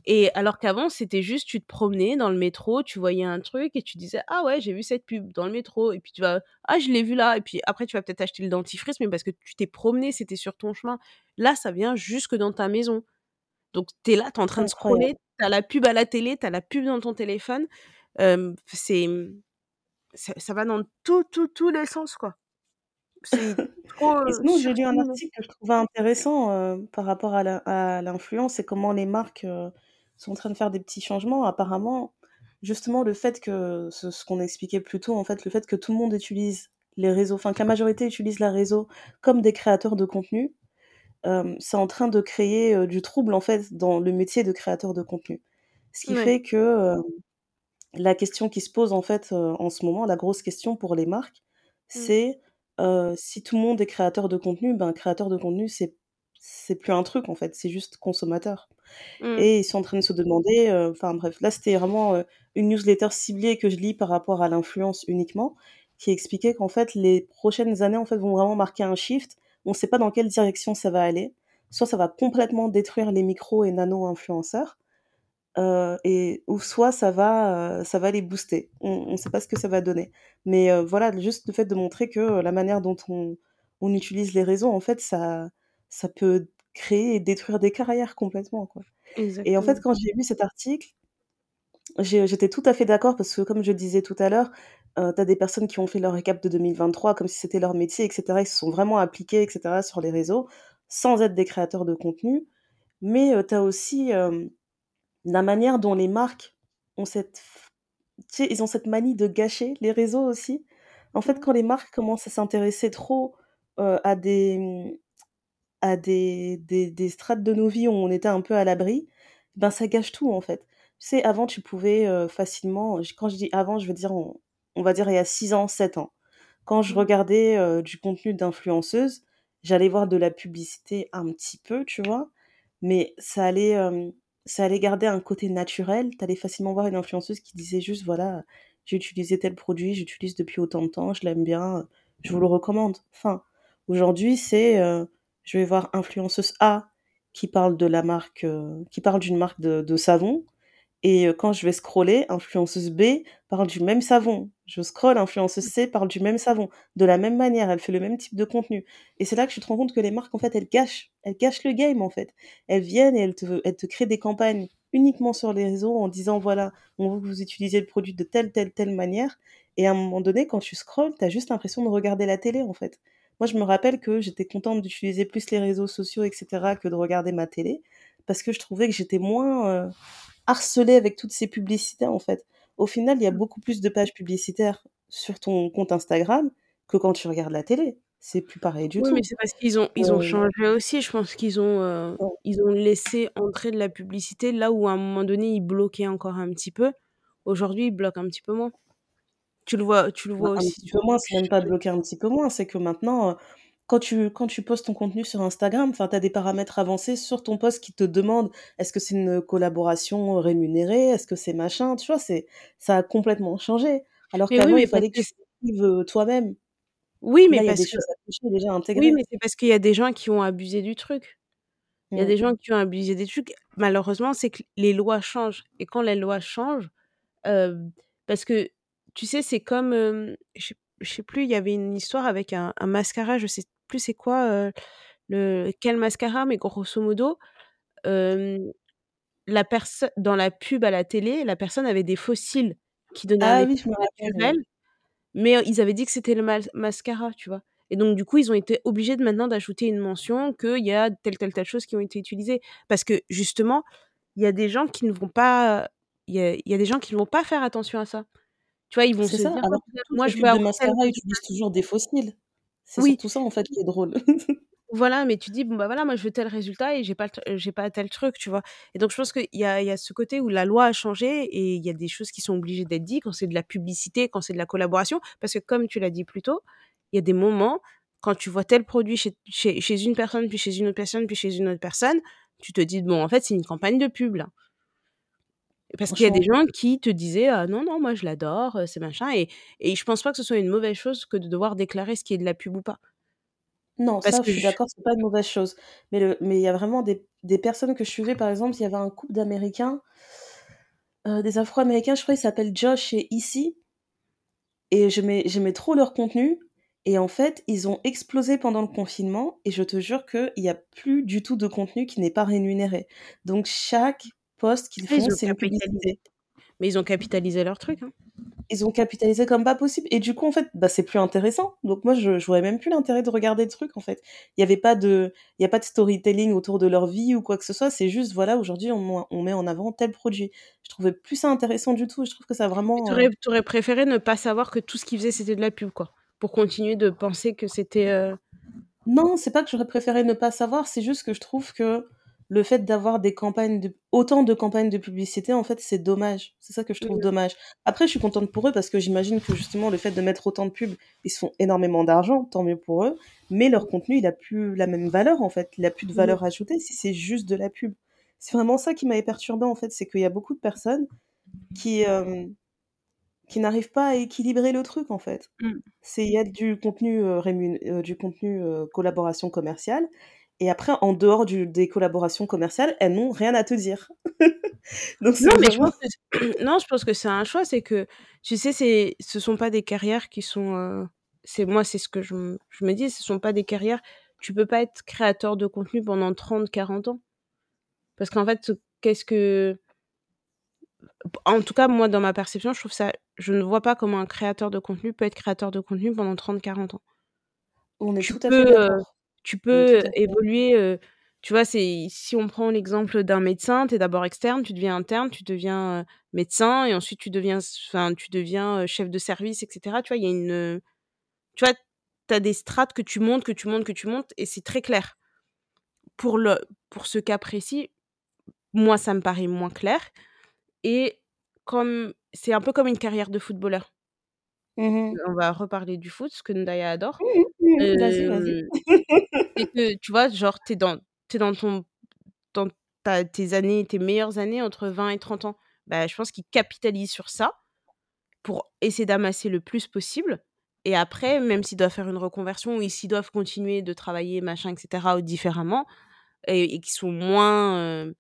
Et alors qu'avant, c'était juste, tu te promenais dans le métro, tu voyais un truc et tu disais: «Ah ouais, j'ai vu cette pub dans le métro» et puis tu vas: «Ah, je l'ai vu là» et puis après tu vas peut-être acheter le dentifrice, mais parce que tu t'es promené, c'était sur ton chemin. Là, ça vient jusque dans ta maison. Donc tu es là, tu es en train de scroller, tu as la pub à la télé, tu as la pub dans ton téléphone. c'est ça, ça va dans tout, tout, tous les sens, quoi. C'est trop Et sinon, j'ai lu un article que je trouvais intéressant euh, par rapport à l'influence et comment les marques euh, sont en train de faire des petits changements. Apparemment, justement, le fait que, ce, ce qu'on expliquait plus tôt, en fait, le fait que tout le monde utilise les réseaux, enfin que la majorité utilise les réseaux comme des créateurs de contenu, euh, c'est en train de créer euh, du trouble, en fait, dans le métier de créateur de contenu. Ce qui Ouais. fait que euh, la question qui se pose, en fait, euh, en ce moment, la grosse question pour les marques, Mmh. c'est euh, si tout le monde est créateur de contenu, ben créateur de contenu, c'est c'est plus un truc en fait, c'est juste consommateur. Mmh. Et ils sont en train de se demander, euh, enfin bref, là c'était vraiment une newsletter ciblée que je lis par rapport à l'influence uniquement, qui expliquait qu'en fait les prochaines années en fait vont vraiment marquer un shift. On ne sait pas dans quelle direction ça va aller. Soit ça va complètement détruire les micros et nano-influenceurs, Heu et ou soit ça va, heu, ça va les booster. On ne sait pas ce que ça va donner. Mais heu, voilà, juste le fait de montrer que, heu, la manière dont on on utilise les réseaux, en fait, ça ça peut créer et détruire des carrières complètement, quoi. Et en fait, Exactement. quand j'ai lu cet article, j'ai j'étais tout à fait d'accord parce que comme je disais tout à l'heure, heu, tu as des personnes qui ont fait leur récap de 2023 comme si c'était leur métier et cetera. Ils se sont vraiment appliqués et cetera sur les réseaux, sans être des créateurs de contenu. Mais heu, tu as aussi, hem la manière dont les marques ont cette f tu sais, ils ont cette manie de gâcher les réseaux aussi. En fait, Mmh. quand les marques commencent à s'intéresser trop, heu, à des, à des des des strates de nos vies où on était un peu à l'abri, ben, ça gâche tout, en fait. Tu sais, avant, tu pouvais, heu, facilement quand je dis avant, je veux dire on on va dire il y a 6 ans, 7 ans. Quand je Mmh. regardais, heu, du contenu d'influenceuse, j'allais voir de la publicité un petit peu, tu vois? Mais ça allait, ça allait garder un côté naturel. Tu allais facilement voir une influenceuse qui disait juste: «Voilà, j'ai utilisé tel produit, j'utilise depuis autant de temps, je l'aime bien, je vous le recommande». Fin. Aujourd'hui, c'est, heu, je vais voir influenceuse A qui parle de la marque, heu, qui parle d'une marque de de savon et heu, quand je vais scroller, influenceuse B parle du même savon. Je scrolle, influenceuse C parle du même savon. De la même manière, elle fait le même type de contenu et c'est là que tu te rends compte que les marques, en fait, elles gâchent elles gâchent le game, en fait. Elles viennent et elles te elles te créent des campagnes uniquement sur les réseaux en disant: «Voilà, on veut que vous utilisiez le produit de telle, telle, telle manière» et à un moment donné, quand tu scrolles, tu as juste l'impression de regarder la télé, en fait. Moi, je me rappelle que j'étais contente d'utiliser plus les réseaux sociaux et cetera que de regarder ma télé parce que je trouvais que j'étais moins, heu, harcelée avec toutes ces publicités, en fait. Au final, il y a Mmh. beaucoup plus de pages publicitaires sur ton compte Instagram que quand tu regardes la télé. C'est plus pareil du Oui, mais tout. c'est parce qu'ils ont ils ont Heu changé aussi. Je pense qu'ils ont, Ouais. ils ont laissé entrer de la publicité là où à un moment donné, ils bloquaient encore un petit peu. Aujourd'hui, ils bloquent un petit peu moins. Tu le vois tu le Bah, vois un aussi petit sur peu moins, c'est même pas bloquer un petit peu moins, c'est que maintenant, heu, quand tu quand tu postes ton contenu sur Instagram, enfin, tu as des paramètres avancés sur ton post qui te demandent: «Est-ce que c'est une collaboration rémunérée? Est-ce que c'est machin?» tu vois? C'est ça a complètement changé. Alors oui, qu'avant, mais il fallait que que tu c l'écrives, heu, toi-même. Oui, mais Là, parce que déjà oui, mais c'est parce qu'il y a des gens qui ont abusé du truc. Il y a Mmh. des gens qui ont abusé des trucs. Malheureusement, c'est que les lois changent et quand les lois changent, heu, parce que tu sais, c'est comme, hem, je je sais plus, il y avait une histoire avec un un mascara, je sais plus c'est quoi, le quel mascara, mais grosso modo, la perso dans la pub à la télé, la personne avait des cils qui donnaient Ah oui, je me rappelle, mais ils avaient dit que c'était le mas mascara, tu vois? Et donc du coup, ils ont été obligés de maintenant d'ajouter une mention qu'il y a telle, telle, telle chose qui ont été utilisées. Parce que justement, il y a des gens qui ne vont pas il y a il y a des gens qui ne vont pas faire attention à ça. Tu vois, ils vont se ça, dire: «Oh alors que toutes moi je avoir tel mascara résultat» utilisent toujours des cils. C'est Oui. surtout ça, en fait, qui est drôle. Voilà, mais tu dis: «Bon, bah, voilà, moi je veux tel résultat et j'ai pas j'ai pas tel truc», tu vois? Et donc je pense qu'il y a il y a ce côté où la loi a changé et il y a des choses qui sont obligées d'être dites quand c'est de la publicité, quand c'est de la collaboration. Parce que comme tu l'as dit plus tôt, il y a des moments, quand tu vois tel produit chez chez chez une personne, puis chez une autre personne, puis chez une autre personne, tu te dis: «Bon, en fait, c'est une campagne de pub, là». Parce qu'il y a des gens qui te disaient: «Ah non, non, moi je l'adore, heu, c'est machin» et et je pense pas que ce soit une mauvaise chose que de devoir déclarer ce qui est de la pub ou pas. Non, Parce ça, je suis je d'accord, c'est pas une mauvaise chose. Mais le mais il y a vraiment des des personnes que je suivais, par exemple, il y avait un couple d'Américains heu, des Afro-Américains, je crois, ils s'appellent Josh et Issy et j'aimais trop leur contenu et en fait, ils ont explosé pendant le confinement et je te jure qu'il y a plus du tout de contenu qui n'est pas rémunéré. Donc chaque post qu'ils ils font, ont c'est capitalisé. Mais ils ont capitalisé leur truc, hein. Ils ont capitalisé comme pas possible et du coup, en fait, bah, c'est plus intéressant. Donc moi, je je voyais même plus l'intérêt de regarder le truc, en fait. Il y avait pas de il y a pas de storytelling autour de leur vie ou quoi que ce soit, c'est juste, voilà, aujourd'hui, on on met en avant tel produit. Je trouvais plus ça intéressant du tout. Je trouve que ça tu vraiment, aurais tu aurais préféré ne pas savoir que tout ce qu'ils faisaient, c'était de la pub, quoi? Pour continuer de penser que c'était, heu Non, c'est pas que j'aurais préféré ne pas savoir, c'est juste que je trouve que le fait d'avoir des campagnes de autant de campagnes de publicité, en fait, c'est dommage. C'est ça que je trouve Mmh. dommage. Après, je suis contente pour eux parce que j'imagine que justement le fait de mettre autant de pubs, ils se font énormément d'argent, tant mieux pour eux, mais leur contenu, il a plus la même valeur, en fait. Il a plus de Mmh mh. valeur ajoutée si c'est juste de la pub. C'est vraiment ça qui m'avait perturbée, en fait, c'est qu'il y a beaucoup de personnes qui, qui n'arrivent pas à équilibrer le truc, en fait. Mmh. C'est il y a du contenu, rémun heu, du contenu, collaboration commerciale et après en dehors du des collaborations commerciales, elles n'ont rien à te dire. Donc Non, mais je pense que c non, je pense que c'est un choix, c'est que, tu sais, ce sont pas des carrières qui sont, c'est moi, c'est ce que je me dis, ce sont pas des carrières tu peux pas être créateur de contenu pendant 30-40 ans. Parce qu'en fait, qu'est-ce que en tout cas, moi, dans ma perception, je trouve ça je ne vois pas comment un créateur de contenu peut être créateur de contenu pendant 30-40 ans. On est Tu tout à fait peux. Tu tout peux à fait d'accord. évoluer, heu, tu vois, c'est si on prend l'exemple d'un médecin, tu es d'abord externe, tu deviens interne, tu deviens, heu, médecin et ensuite tu deviens s enfin, tu deviens, heu, chef de service et cetera. Tu vois, il y a une, heu, tu vois, tu as des strates que tu montes, que tu montes, que tu montes et c'est très clair. Pour le pour ce cas précis, moi, ça me paraît moins clair et comme c'est un peu comme une carrière de footballeur. Mmh mh. On va reparler du foot, ce que Ndaya adore. Mmh mh. Mmh. Vas-y, vas-y. Hem, c'est que, tu vois, genre, tu es dans tu es dans ton dans ta tes années, tes meilleures années entre 20 et 30 ans. Bah, je pense qu'ils capitalisent sur ça pour essayer d'amasser le plus possible et après, même s'ils doivent faire une reconversion ou s'ils doivent continuer de travailler machin et cetera ou différemment et et qui sont moins, heu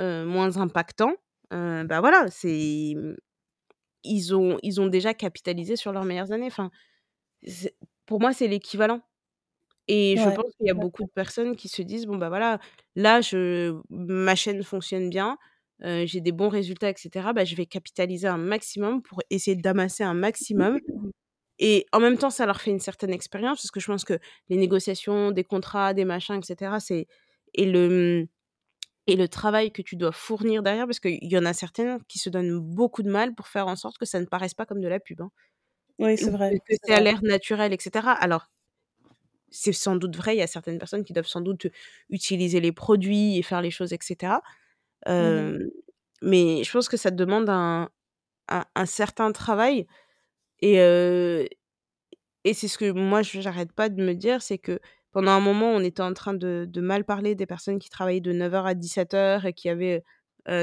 heu, moins impactants, heu, bah, voilà, c'est, mmh, ils ont ils ont déjà capitalisé sur leurs meilleures années. Enfin, pour moi, c'est l'équivalent et je pense qu'il y a beaucoup de personnes qui se disent: «Bon, bah, voilà, là, je ma chaîne fonctionne bien, heu, j'ai des bons résultats et cetera, bah, je vais capitaliser un maximum pour essayer d'amasser un maximum et en même temps, ça leur fait une certaine expérience parce que je pense que les négociations, des contrats, des machins, etc., c'est et le et le travail que tu dois fournir derrière, parce qu'il y en a certains qui se donnent beaucoup de mal pour faire en sorte que ça ne paraisse pas comme de la pub. Hein. Oui, c'est vrai. Que c'est à l'air naturel, etc. Alors, c'est sans doute vrai, il y a certaines personnes qui doivent sans doute utiliser les produits et faire les choses, etc. Mmh mais je pense que ça demande un, un, certain travail. Et, et c'est ce que moi, je n'arrête pas de me dire, c'est que pendant un moment, on était en train de, de, mal parler des personnes qui travaillaient de 9h à 17h et qui avaient,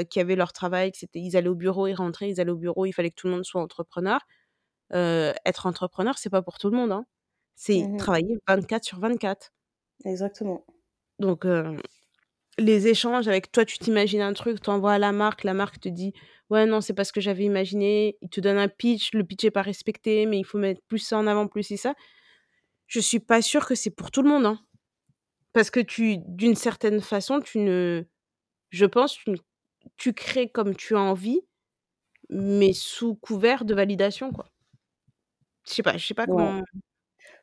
qui avaient leur travail, que c'était, ils allaient au bureau, ils rentraient, ils allaient au bureau, il fallait que tout le monde soit entrepreneur. être entrepreneur, c'est pas pour tout le monde. Hein. C'est mmh travailler 24 sur 24. Exactement. Donc, les échanges avec toi, tu t'imagines un truc, tu envoies à la marque, la marque te dit ouais non c'est pas ce que j'avais imaginé, il te donne un pitch, le pitch est pas respecté, mais il faut mettre plus ça en avant, plus et ça. Je suis pas sûre que c'est pour tout le monde, hein. Parce que tu, d'une certaine façon, tu ne, je pense, tu, tu crées comme tu as envie, mais sous couvert de validation, quoi. Je sais pas, je sais pas comment.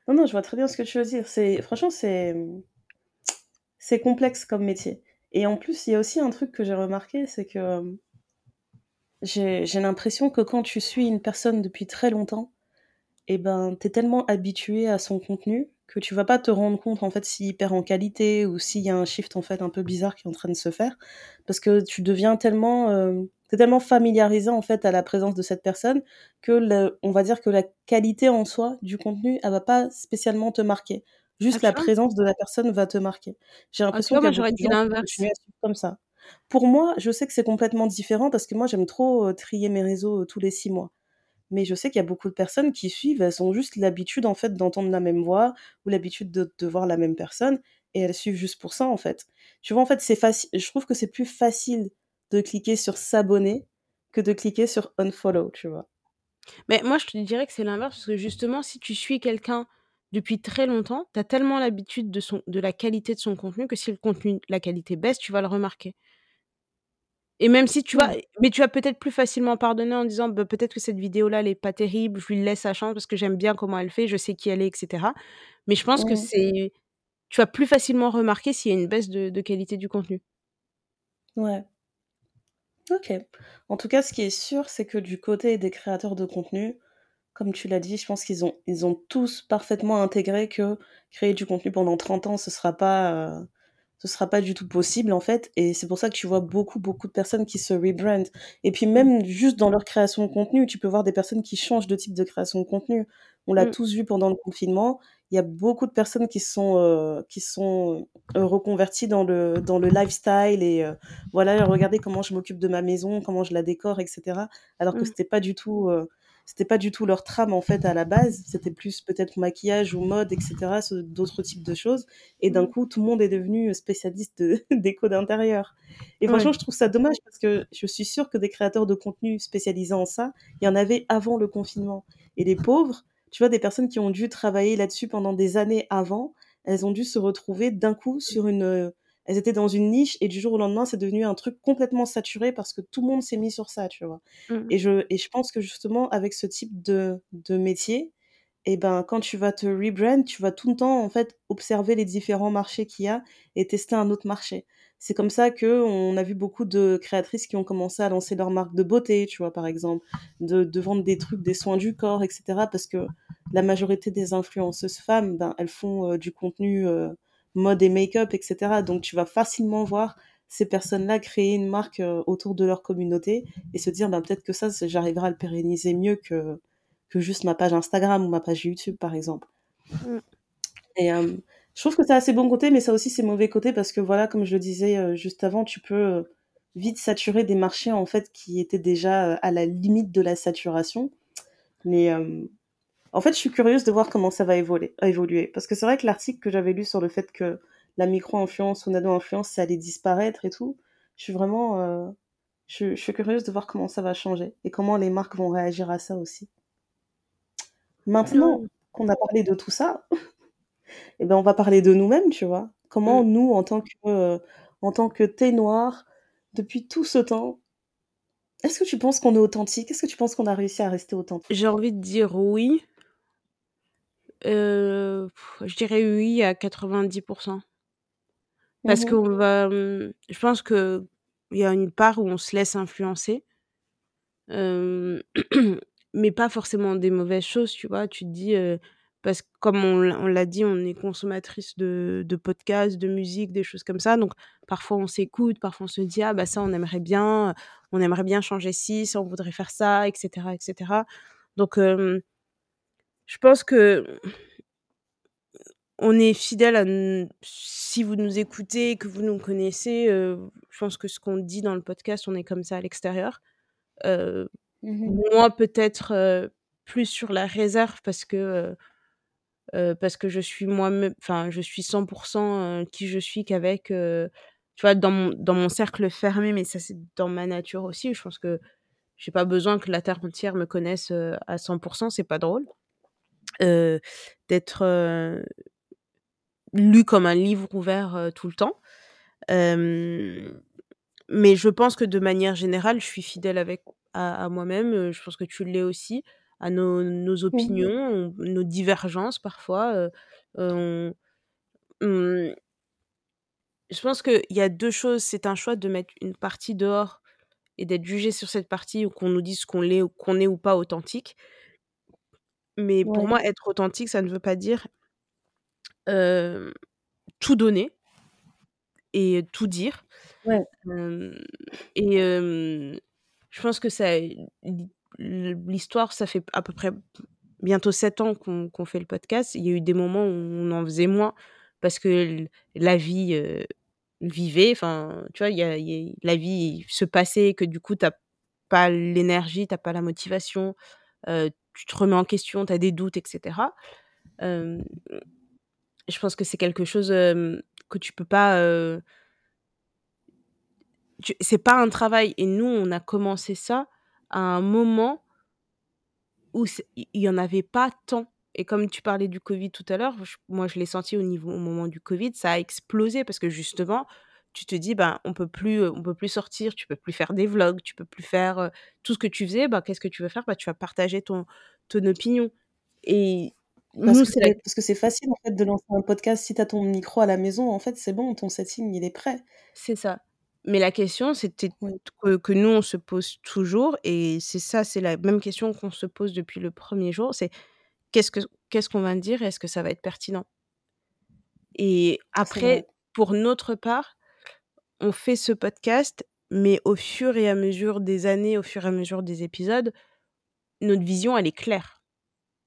Non, non, je vois très bien ce que tu veux dire. C'est, franchement, c'est, c'est complexe comme métier. Et en plus, il y a aussi un truc que j'ai remarqué, c'est que j'ai l'impression que quand tu suis une personne depuis très longtemps, et eh ben, tu es tellement habitué à son contenu que tu vas pas te rendre compte en fait s'il perd en qualité ou s'il y a un shift en fait un peu bizarre qui est en train de se faire. Parce que tu deviens tellement euh, es tellement familiarisé en fait à la présence de cette personne que on va dire que la qualité en soi du contenu elle va pas spécialement te marquer. Juste ah, la présence de la personne va te marquer. J'ai ah, l'impression que j'aurais dit l'inverse. comme ça. Pour moi je sais que c'est complètement différent parce que moi j'aime trop euh, trier mes réseaux euh, tous les six mois mais je sais qu'il y a beaucoup de personnes qui suivent, elles ont juste l'habitude en fait d'entendre la même voix ou l'habitude de, de, voir la même personne et elles suivent juste pour ça en fait. Tu vois en fait c'est facile, je trouve que c'est plus facile de cliquer sur s'abonner que de cliquer sur unfollow, tu vois. Mais moi je te dirais que c'est l'inverse parce que justement si tu suis quelqu'un depuis très longtemps, tu as tellement l'habitude de, de la qualité de son contenu que si le contenu, la qualité baisse, tu vas le remarquer. Et même si tu vois, mais tu vas peut-être plus facilement pardonner en disant bah, peut-être que cette vidéo-là, elle est pas terrible, je lui laisse sa chance parce que j'aime bien comment elle fait, je sais qui elle est, etc. Mais je pense que c'est. Tu vas plus facilement remarquer s'il y a une baisse de, de, qualité du contenu. Ouais. Ok. En tout cas, ce qui est sûr, c'est que du côté des créateurs de contenu, comme tu l'as dit, je pense qu'ils ont, ils ont tous parfaitement intégré que créer du contenu pendant 30 ans, ce sera pas. Euh, ce sera pas du tout possible en fait et c'est pour ça que tu vois beaucoup beaucoup de personnes qui se rebrandent et puis même juste dans leur création de contenu tu peux voir des personnes qui changent de type de création de contenu on l'a mm. tous vu pendant le confinement il y a beaucoup de personnes qui sont euh, qui sont euh, reconverties dans le dans le lifestyle et euh, voilà regardez comment je m'occupe de ma maison comment je la décore etc alors que mm. c'était pas du tout c'était pas du tout leur trame en fait à la base, c'était plus peut-être maquillage ou mode, etc., d'autres types de choses. Et d'un mmh. coup, tout le monde est devenu spécialiste de déco d'intérieur. Et franchement, je trouve ça dommage parce que je suis sûre que des créateurs de contenu spécialisés en ça, il y en avait avant le confinement. Et les pauvres, tu vois, des personnes qui ont dû travailler là-dessus pendant des années avant, elles ont dû se retrouver d'un coup sur une elles étaient dans une niche et du jour au lendemain, c'est devenu un truc complètement saturé parce que tout le monde s'est mis sur ça, tu vois. Mmh. Et, je, et je pense que justement, avec ce type de, de métier, et eh ben, quand tu vas te rebrand, tu vas tout le temps, en fait, observer les différents marchés qu'il y a et tester un autre marché. C'est comme ça que on a vu beaucoup de créatrices qui ont commencé à lancer leur marque de beauté, tu vois, par exemple, de, de vendre des trucs, des soins du corps, etc. Parce que la majorité des influenceuses femmes, ben, elles font euh, du contenu euh, mode et make-up, etc. Donc tu vas facilement voir ces personnes-là créer une marque euh, autour de leur communauté et se dire ben, peut-être que ça, j'arriverai à le pérenniser mieux que, que juste ma page Instagram ou ma page YouTube, par exemple. Mm. Et euh, je trouve que ça a ses bons côtés, mais ça aussi ses mauvais côtés parce que voilà, comme je le disais euh, juste avant, tu peux vite saturer des marchés en fait qui étaient déjà à la limite de la saturation. Mais en fait, je suis curieuse de voir comment ça va évoluer. évoluer. Parce que c'est vrai que l'article que j'avais lu sur le fait que la micro-influence ou nano-influence, ça allait disparaître et tout, je suis vraiment... Euh, je, suis curieuse de voir comment ça va changer et comment les marques vont réagir à ça aussi. Maintenant qu'on a parlé de tout ça, eh ben on va parler de nous-mêmes, tu vois. Comment mm. nous, en tant que, euh, en tant que thé noir, depuis tout ce temps, est-ce que tu penses qu'on est authentique? Est-ce que tu penses qu'on a réussi à rester authentique? J'ai envie de dire oui, Heu, je dirais oui à 90% Mmh Parce mh. qu'on va, mmh, je pense qu'il y a une part où on se laisse influencer, hem, mais pas forcément des mauvaises choses, tu vois? Tu te dis, heu, parce que comme on l'a on l'a dit, on est consommatrice de de podcasts, de musique, des choses comme ça, donc parfois on s'écoute, parfois on se dit: «Ah bah ça on aimerait bien, on aimerait bien changer ci, ça on voudrait faire ça» et cetera et cetera. Donc hem, je pense que on est fidèle à si vous nous écoutez que vous nous connaissez, heu, je pense que ce qu'on dit dans le podcast, on est comme ça à l'extérieur. Mmh mh. moi peut-être, heu, plus sur la réserve parce que, parce que je suis moi-même enfin je suis 100 heu, qui je suis qu'avec, tu vois, dans mon dans mon cercle fermé, mais ça c'est dans ma nature aussi. Je pense que j'ai pas besoin que la terre entière me connaisse, à 100 c'est pas drôle. Heu, d'être, heu, lue comme un livre ouvert, heu, tout le temps. Mais je pense que de manière générale, je suis fidèle avec à à moi-même, je pense que tu l'es aussi, à nos Mmh opinions, on nos divergences parfois, on mmh, je pense qu'il y a 2 choses, c'est un choix de mettre une partie dehors et d'être jugé sur cette partie ou qu'on nous dise qu'on l'est ou qu'on est ou pas authentique. Mais pour Ouais, moi, être authentique, ça ne veut pas dire, tout donner et tout dire. ouais, et je pense que ça l'hi l'histoire, ça fait à peu près bientôt 7 ans qu'on fait le podcast. Il y a eu des moments où on en faisait moins parce que la vie, vivait, enfin, tu vois? Y a y a la vie se passait que du coup, tu as pas l'énergie, tu as pas la motivation, tu te remets en question, tu as des doutes et cetera. Hem, je pense que c'est quelque chose, que tu peux pas, c'est pas un travail et nous, on a commencé ça à un moment où il y en avait pas tant et comme tu parlais du covid tout à l'heure, moi, je l'ai senti au niveau au moment du covid, ça a explosé parce que justement, tu te dis: «Ben, on peut plus, on peut plus sortir, tu peux plus faire des vlogs, tu peux plus faire, tout ce que tu faisais, bah, qu'est-ce que tu veux faire? Bah, tu vas partager ton ton opinion» et parce nous, que c'est la c'est parce que c'est facile en fait de lancer un podcast si tu as ton micro à la maison, en fait, c'est bon, ton setting il est prêt. c'est ça. Mais la question, c'était que que nous, on se pose toujours et c'est ça, c'est la même question qu'on se pose depuis le premier jour, c'est Qu'est-ce que qu'est-ce qu'on va dire? Est-ce que ça va être pertinent? Et après, pour notre part, on fait ce podcast, mais au fur et à mesure des années, au fur et à mesure des épisodes, notre vision, elle est claire.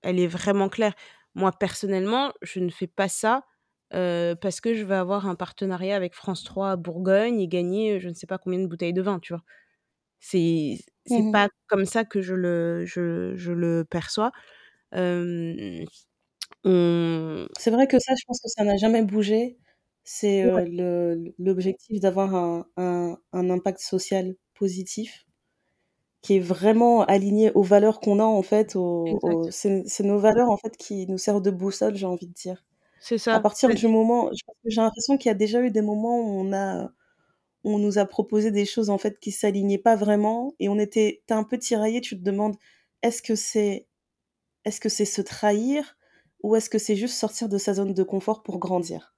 Elle est vraiment claire. Moi, personnellement, je ne fais pas ça, heu, parce que je vais avoir un partenariat avec France 3 Bourgogne et gagner, heu, je ne sais pas combien de bouteilles de vin, tu vois? C'est c'est Mmh mh. pas comme ça que je le je je le perçois. On C'est vrai que ça, je pense que ça n'a jamais bougé. C'est, ouais, le l'objectif d'avoir un un un impact social positif qui est vraiment aligné aux valeurs qu'on a en fait, aux aux exact. c'est c'est nos valeurs en fait qui nous servent de boussole, j'ai envie de dire. C'est À ça. partir Bah du moment je j'ai l'impression qu'il y a déjà eu des moments où on a on nous a proposé des choses en fait qui s'alignaient pas vraiment et on était un peu tiraillé, tu te demandes: «Est-ce que c'est est-ce que c'est se trahir ou est-ce que c'est juste sortir de sa zone de confort pour grandir?»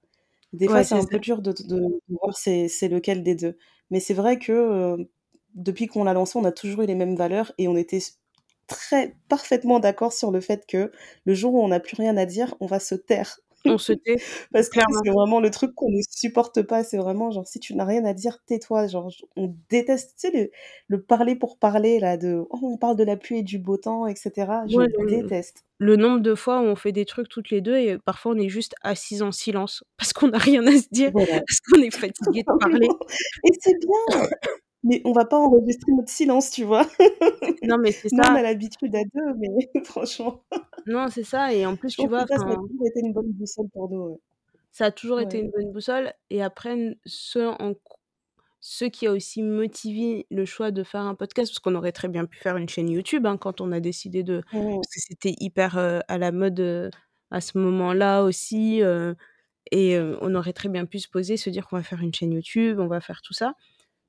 Des fois, ouais, c'est un ça. peu dur de de de voir c'est c'est lequel des 2. Mais c'est vrai que, depuis qu'on l'a lancé, on a toujours eu les mêmes valeurs et on était très parfaitement d'accord sur le fait que le jour où on n'a plus rien à dire, on va se taire. On se tait, Parce que c'est vraiment le truc qu'on ne supporte pas. C'est vraiment genre: «Si tu n'as rien à dire, tais-toi». Genre on déteste, tu sais, le le parler pour parler là de: «Oh, on parle de la pluie et du beau temps» et cetera. Je Ouais, le déteste. le nombre de fois où on fait des trucs toutes les 2 et parfois on est juste assises en silence parce qu'on a rien à se dire, Voilà. parce qu'on est fatigué de parler. Et c'est bien! Mais on va pas enregistrer notre silence, tu vois? Non, mais c'est Nous, on ça. a l'habitude à 2, mais franchement, Non, c'est ça et en plus, je tu pense que vois, ça, ça a enfin, toujours été une bonne boussole pour nous, ouais. ça a toujours été Ouais. une bonne boussole et après n ce en q ce qui a aussi motivé le choix de faire un podcast, parce qu'on aurait très bien pu faire une chaîne YouTube, hein, quand on a décidé de Mmh parce que c'était hyper, heu, à la mode, heu, à ce moment-là aussi, heu et heu, on aurait très bien pu se poser, se dire qu'on va faire une chaîne YouTube, on va faire tout ça.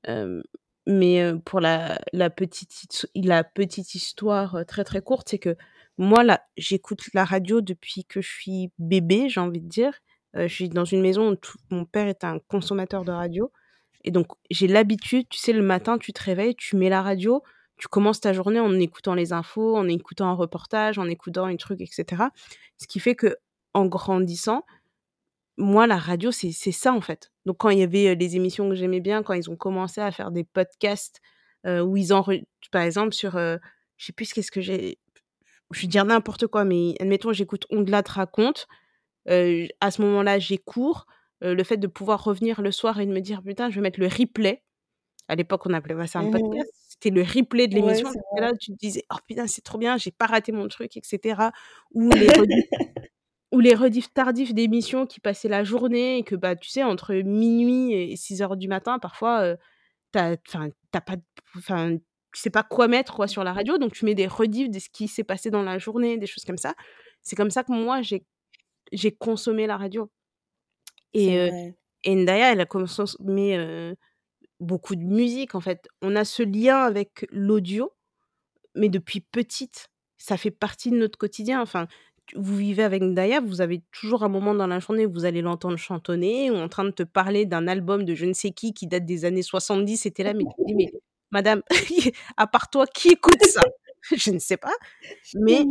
Hem, mais pour la la petite la petite histoire, très, très courte, c'est que moi, là, j'écoute la radio depuis que je suis bébé, j'ai envie de dire. Je suis dans une maison où mon père est un consommateur de radio et donc j'ai l'habitude, tu sais, le matin, tu te réveilles, tu mets la radio, tu commences ta journée en écoutant les infos, en écoutant un reportage, en écoutant un truc et cetera. Ce qui fait qu'en grandissant, moi, la radio, c'est ça, en fait. Donc quand il y avait, les émissions que j'aimais bien, quand ils ont commencé à faire des podcasts, où ils enre par exemple sur, je sais plus qu'est-ce que j'ai je vais dire n'importe quoi, mais admettons, j'écoute On te raconte, à ce moment-là, j'ai cours, le fait de pouvoir revenir le soir et de me dire: «Putain, je vais mettre le replay». À l'époque, on appelait pas ça un Mmh podcast, c'était le replay de Ouais, l'émission. vrai. là, tu te disais: «Oh putain, c'est trop bien, j'ai pas raté mon truc» et cetera. Ou les ou les rediffs tardifs d'émissions qui passaient la journée et que, bah, tu sais, entre minuit et six heures du matin, parfois, enfin, tu pas enfin, tu sais pas quoi mettre, quoi, sur la radio, donc tu mets des rediffs de ce qui s'est passé dans la journée, des choses comme ça. C'est comme ça que moi, j'ai j'ai consommé la radio et et Ndaya, elle a consommé, beaucoup de musique, en fait. On a ce lien avec l'audio, mais depuis petite, ça fait partie de notre quotidien. Enfin, vous vivez avec Ndaya, vous avez toujours un moment dans la journée où vous allez l'entendre chantonner ou en train de te parler d'un album de je ne sais qui, qui date des années 70 et tu là, mais tu te dis: «Mais madame, à part toi, qui écoute ça?» Je ne sais pas, mais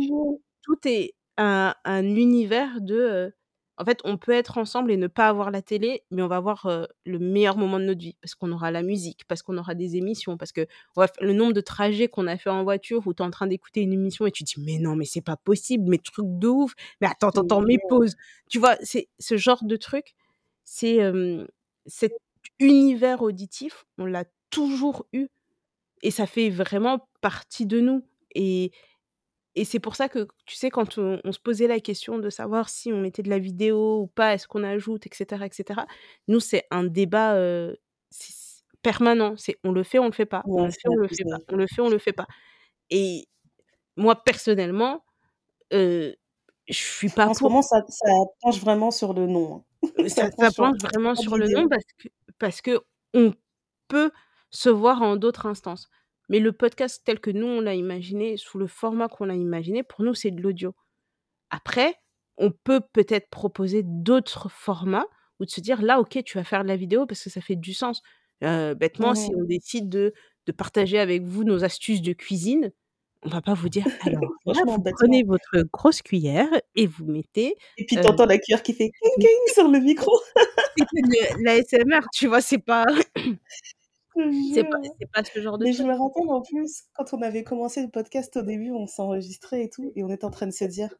tout est un un univers de, heu en fait, on peut être ensemble et ne pas avoir la télé, mais on va avoir, le meilleur moment de notre vie parce qu'on aura la musique, parce qu'on aura des émissions, parce que bref, le nombre de trajets qu'on a fait en voiture où tu es en train d'écouter une émission et tu te dis: «Mais non, mais c'est pas possible, mais truc de ouf, mais attends, attends, te attends, mais pause». Tu vois? C'est ce genre de truc, c'est, cet univers auditif, on l'a toujours eu et ça fait vraiment partie de nous et et c'est pour ça que, tu sais, quand on on se posait la question de savoir si on mettait de la vidéo ou pas, est-ce qu'on ajoute et cetera et cetera. Nous, c'est un débat, c permanent. C'est on le fait, on le fait pas, on le fait, on le fait pas, on le fait, on le fait pas et moi, personnellement, heu, je suis pas En ce pour. moment, ça ça penche vraiment sur le non, hein. Heu, Ça ça ça penche vraiment sur le vidéo. parce que parce qu'on peut se voir en d'autres instances. Mais le podcast tel que nous, on l'a imaginé, sous le format qu'on l'a imaginé, pour nous, c'est de l'audio. Après, on peut peut-être proposer d'autres formats ou de se dire: «Là, OK, tu vas faire de la vidéo parce que ça fait du sens». Heu, bêtement, si on décide de de partager avec vous nos astuces de cuisine, on va pas vous dire: «Alors là, vous prenez votre grosse cuillère et vous mettez, Et puis tu heu» entends la cuillère qui fait «King king» sur le micro. C'est que de l'ASMR, tu vois? C'est pas c'est pas pas ce genre de Mais je me rappelle en plus, quand on avait commencé le podcast au début, on s'enregistrait et tout et on était en train de se dire: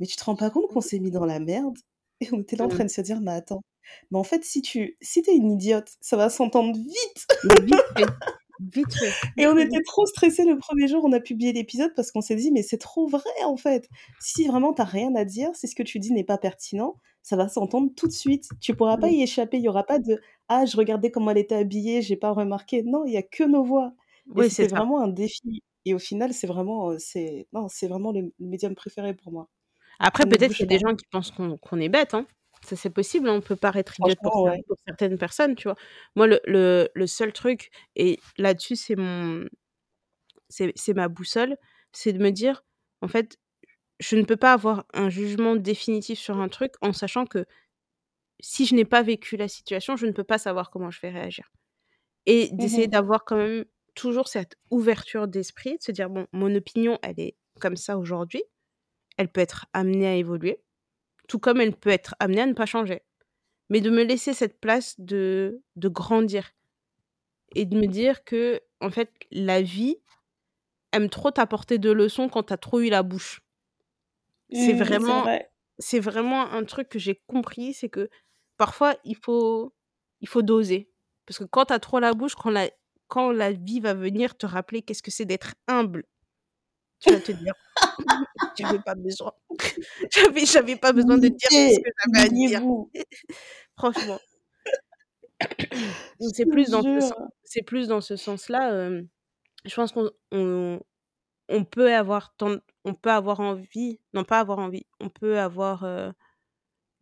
«Mais tu te rends pas compte qu'on s'est mis dans la merde?» et on était là en Mmh. train de se dire: «Mais attends, mais en fait si tu si tu es une idiote, ça va s'entendre vite!» Mais vite fait, vite fait, et on était trop stressés le 1er jour, on a publié l'épisode parce qu'on s'est dit: «Mais c'est trop vrai en fait. Si vraiment tu as rien à dire, si ce que tu dis n'est pas pertinent, ça va s'entendre tout de suite. Tu pourras pas Mmh. y échapper, il y aura pas de: "Ah je regardais comment elle était habillée, j'ai pas remarqué"». Non, il y a que nos voix» et Oui, c'est c'était ça. vraiment un défi et au final, c'est vraiment, c'est non, c'est vraiment le le médium préféré pour moi. Après, ne peut-être qu'il bouge y a des pas. gens qui pensent qu'on qu'on est bête, hein. Ça, c'est possible, hein, on peut paraître idiote pour Franchement, cer ouais. pour certaines personnes, tu vois? Moi, le le le seul truc et là-dessus, c'est mon c'est c'est ma boussole, c'est de me dire: «En fait, je ne peux pas avoir un jugement définitif sur un truc en sachant que si je n'ai pas vécu la situation, je ne peux pas savoir comment je vais réagir» et Mmh d'essayer d'avoir quand même toujours cette ouverture d'esprit, de se dire: «Bon, mon opinion, elle est comme ça aujourd'hui, elle peut être amenée à évoluer, tout comme elle peut être amenée à ne pas changer». Mais de me laisser cette place de de grandir et de me dire que en fait, la vie aime trop t'apporter de leçons quand tu as trop eu la bouche. C'est Mmh, c'est vraiment vrai. c'est vraiment un truc que j'ai compris, c'est que parfois il faut il faut doser. Parce que quand tu as trop la bouche, quand la quand la vie va venir te rappeler qu'est-ce que c'est d'être humble, tu vas te dire: «J'avais pas besoin, j'avais j'avais pas besoin de dire ce que j'avais à dire». Franchement. C'est plus dans ce sen jure. c'est plus dans ce sens-là, hem, je pense qu'on on on peut avoir on peut avoir envie non pas avoir envie, on peut avoir, heu,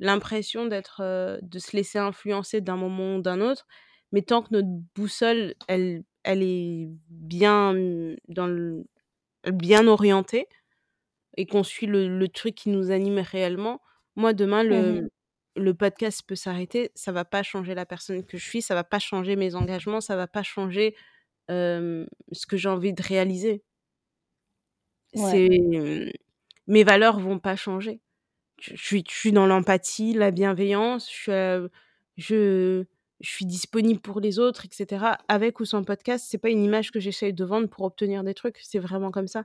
l'impression d'être, de se laisser influencer d'un moment ou d'un autre, mais tant que notre boussole, elle elle est bien, mmh, dans le bien orientée, et qu'on suit le le truc qui nous anime réellement, moi demain Mmh mh. le le podcast peut s'arrêter, ça va pas changer la personne que je suis, ça va pas changer mes engagements, ça va pas changer, ce que j'ai envie de réaliser. Ouais. C'est, mmh, mes valeurs vont pas changer. Je suis je suis dans l'empathie, la bienveillance, je je suis disponible pour les autres et cetera. Avec ou sans podcast, c'est pas une image que j'essaye de vendre pour obtenir des trucs, c'est vraiment comme ça.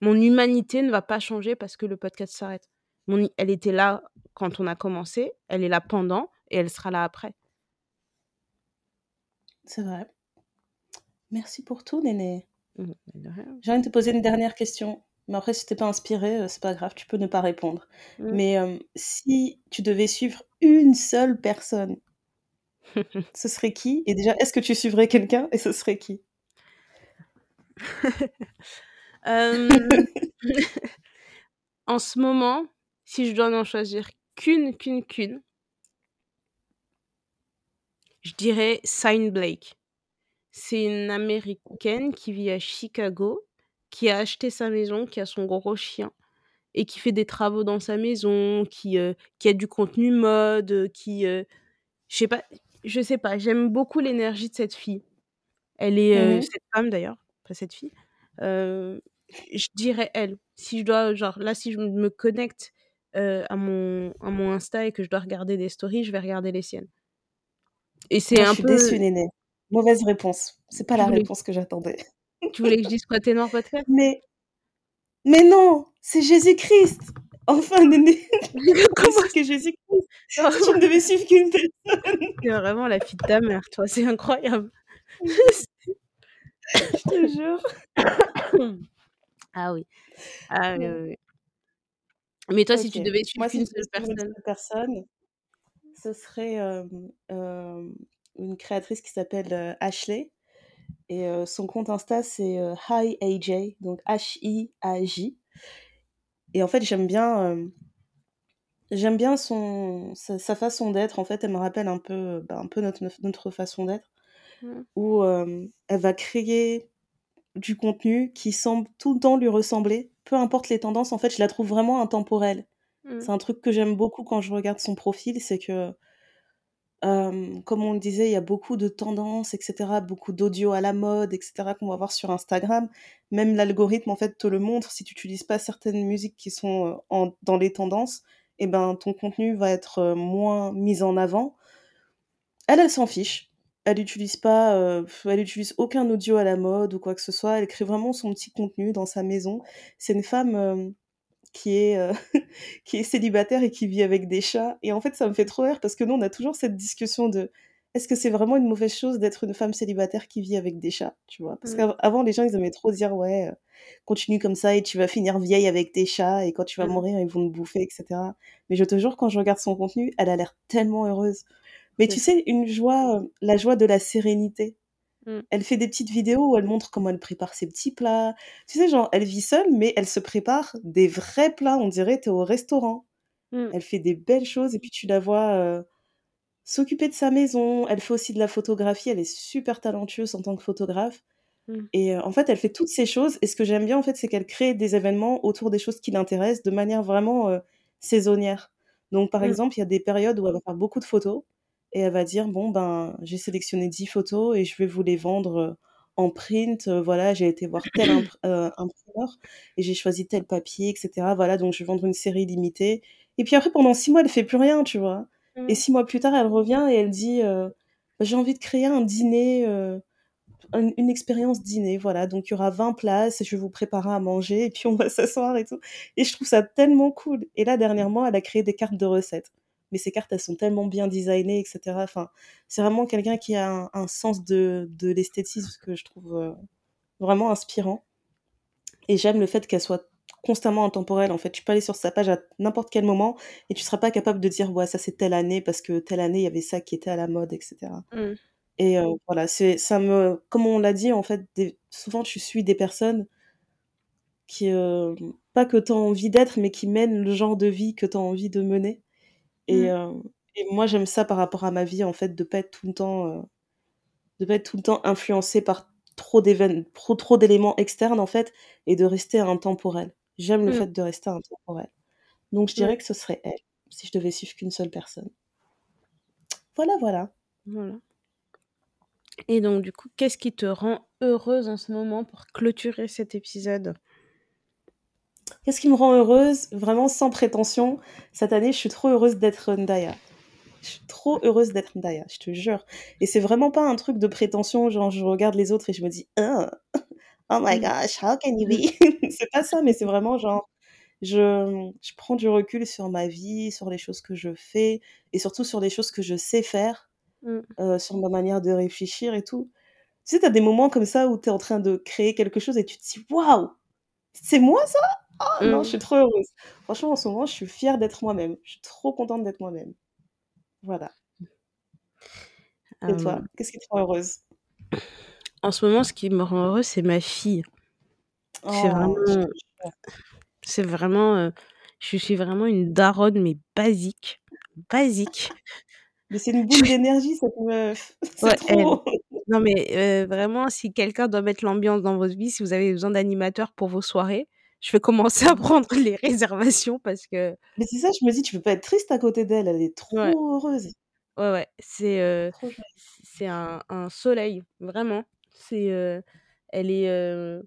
Mon humanité ne va pas changer parce que le podcast s'arrête. Mon elle était là quand on a commencé, elle est là pendant et elle sera là après. C'est vrai. Merci pour tout, Néné. Mmh. J'ai envie de te poser une dernière question, mais après si tu es pas inspirée, heu, c'est pas grave, tu peux ne pas répondre. Mmh. Mais, hem, si tu devais suivre une seule personne ce serait qui? Et déjà, est-ce que tu suivrais quelqu'un et ce serait qui? En ce moment, si je dois n'en choisir qu'une, qu'une, qu'une je dirais Sine Blake. C'est une américaine qui vit à Chicago, qui a acheté sa maison, qui a son gros chien et qui fait des travaux dans sa maison, qui, heu, qui a du contenu mode, heu, qui, heu, je sais pas je sais pas, j'aime beaucoup l'énergie de cette fille. Elle est, Mmh cette femme d'ailleurs, pas cette fille, je dirais elle. Si je dois genre là, si je me connecte, à mon à mon Insta et que je dois regarder des stories, je vais regarder les siennes. Et c'est Ah, je un suis peu déçue, Néné. Mauvaise réponse. C'est pas la réponse que j'attendais. Tu voulais que je dise quoi? Ténor podcast? Mais mais non! C'est Jésus-Christ! Enfin, Néné, Comment que Jésus-Christ! Si tu ne devais suivre qu'une personne. Es vraiment la fille de ta mère, toi, c'est incroyable. Je te jure. Ah oui. Ah oui, oui. Mais toi, si tu devais suivre si qu'une devais seule personne? seule personne, ce serait, hem, hem, une créatrice qui s'appelle, heu, Ashley et heu, son compte Insta, c'est, heu, Hi AJ, donc H-I-A-J. Et en fait, j'aime bien, j'aime bien son sa sa façon d'être. En fait, elle me rappelle un peu, bah, un peu notre notre façon d'être Mmh. où, hem, elle va créer du contenu qui semble tout le temps lui ressembler, peu importe les tendances. En fait, je la trouve vraiment intemporelle. Mmh. C'est un truc que j'aime beaucoup quand je regarde son profil, c'est que comme on le disait, il y a beaucoup de tendances et cetera, beaucoup d'audio à la mode et cetera qu'on va voir sur Instagram. Même l'algorithme, en fait, te le montre. Si tu utilises pas certaines musiques qui sont, en dans les tendances et ben, ton contenu va être, heu, moins mis en avant. Elle, elle s'en fiche. Elle utilise pas, heu, elle utilise aucun audio à la mode ou quoi que ce soit. Elle crée vraiment son petit contenu dans sa maison. C'est une femme, qui est, heu, qui est célibataire et qui vit avec des chats et en fait, ça me fait trop rire parce que nous, on a toujours cette discussion de: «Est-ce que c'est vraiment une mauvaise chose d'être une femme célibataire qui vit avec des chats?» tu vois? Parce Mmh. qu'av avant, les gens, ils aimaient trop dire: «Ouais, heu, continue comme ça et tu vas finir vieille avec tes chats et quand tu vas Mmh. mourir, ils vont te bouffer et cetera». Mais je te jure, quand je regarde son contenu, elle a l'air tellement heureuse. Mais tu sais, une joie, heu, la joie de la sérénité. Mmh. Elle fait des petites vidéos où elle montre comment elle prépare ses petits plats. Tu sais, genre, elle vit seule, mais elle se prépare des vrais plats, on dirait tu es au restaurant. Mmh. Elle fait des belles choses et puis tu la vois, heu, s'occuper de sa maison. Elle fait aussi de la photographie, elle est super talentueuse en tant que photographe Mmh. et heu, en fait, elle fait toutes ces choses et ce que j'aime bien, en fait, c'est qu'elle crée des événements autour des choses qui l'intéressent de manière vraiment, heu, saisonnière. Donc par exemple, il y a des périodes où elle va faire beaucoup de photos et elle va dire: «Bon, ben, j'ai sélectionné 10 photos et je vais vous les vendre, heu, en print, heu, voilà, j'ai été voir tel impr heu, imprimeur et j'ai choisi tel papier et cetera. Voilà, donc je vais vendre une série limitée» et puis après pendant 6 mois, elle fait plus rien, tu vois? Et Mmh. 6 mois plus tard, elle revient et elle dit, heu: «J'ai envie de créer un dîner, heu, un une expérience dîner, voilà, donc il y aura 20 places et je vais vous préparer à manger et puis on va s'asseoir et tout» et je trouve ça tellement cool et là, dernièrement, elle a créé des cartes de recettes. Mais ces cartes, elles sont tellement bien designées et cetera. Enfin, c'est vraiment quelqu'un qui a un un sens de de l'esthétisme que je trouve, heu, vraiment inspirant et j'aime le fait qu'elle soit constamment intemporelle, en fait. Tu peux aller sur sa page à n'importe quel moment et tu seras pas capable de dire: «Ouais, ça, c'est telle année parce que telle année, il y avait ça qui était à la mode» et cetera Mmh. et heu, voilà, c'est ça me comme on l'a dit, en fait, des souvent, tu suis des personnes qui, hem, pas que tu as envie d'être, mais qui mènent le genre de vie que tu as envie de mener et Mmh. heu et moi, j'aime ça par rapport à ma vie, en fait, de pas être tout le temps, heu, de pas être tout le temps influencée par trop d'évén trop trop d'éléments externes, en fait et de rester intemporelle. J'aime le Mmh. fait de rester intemporelle. Donc je Ouais. dirais que ce serait elle, si je devais suivre qu'une seule personne. Voilà, voilà. Voilà. Et donc du coup, qu'est-ce qui te rend heureuse en ce moment pour clôturer cet épisode? Qu'est-ce qui me rend heureuse? Vraiment sans prétention, cette année, je suis trop heureuse d'être Ndaya. Je suis trop heureuse d'être Ndaya, je te jure. Et c'est vraiment pas un truc de prétention, genre je regarde les autres et je me dis: «Oh, oh my Mmh. gosh, how can you be?» c'est pas ça, mais c'est vraiment genre, je, je prends du recul sur ma vie, sur les choses que je fais et surtout sur les choses que je sais faire, Mmh. heu, sur ma manière de réfléchir et tout. Tu sais, tu as des moments comme ça où tu es en train de créer quelque chose et tu te dis: «Waouh! C'est moi ça? Oh non, je Mmh. suis trop heureuse». Franchement, en ce moment, je suis fière d'être moi-même. Je suis trop contente d'être moi-même. Voilà. Et toi, qu'est-ce qui te rend heureuse? En ce moment, ce qui me rend heureuse, c'est ma fille. C'est Oh, je vraiment c'est vraiment, je suis vraiment une daronne, mais basique, basique. Mais c'est une boule d'énergie cette meuf, c'est Ouais, elle. trop. Non mais vraiment, si quelqu'un doit mettre l'ambiance dans votre vie, si vous avez besoin d'animateurs pour vos soirées, je vais commencer à prendre les réservations parce que Mais c'est ça, je me dis: «Tu peux pas être triste à côté d'elle, elle est Ouais. trop heureuse». Ouais, ouais, c'est, c c'est un un soleil, vraiment. C'est, heu, elle est, heu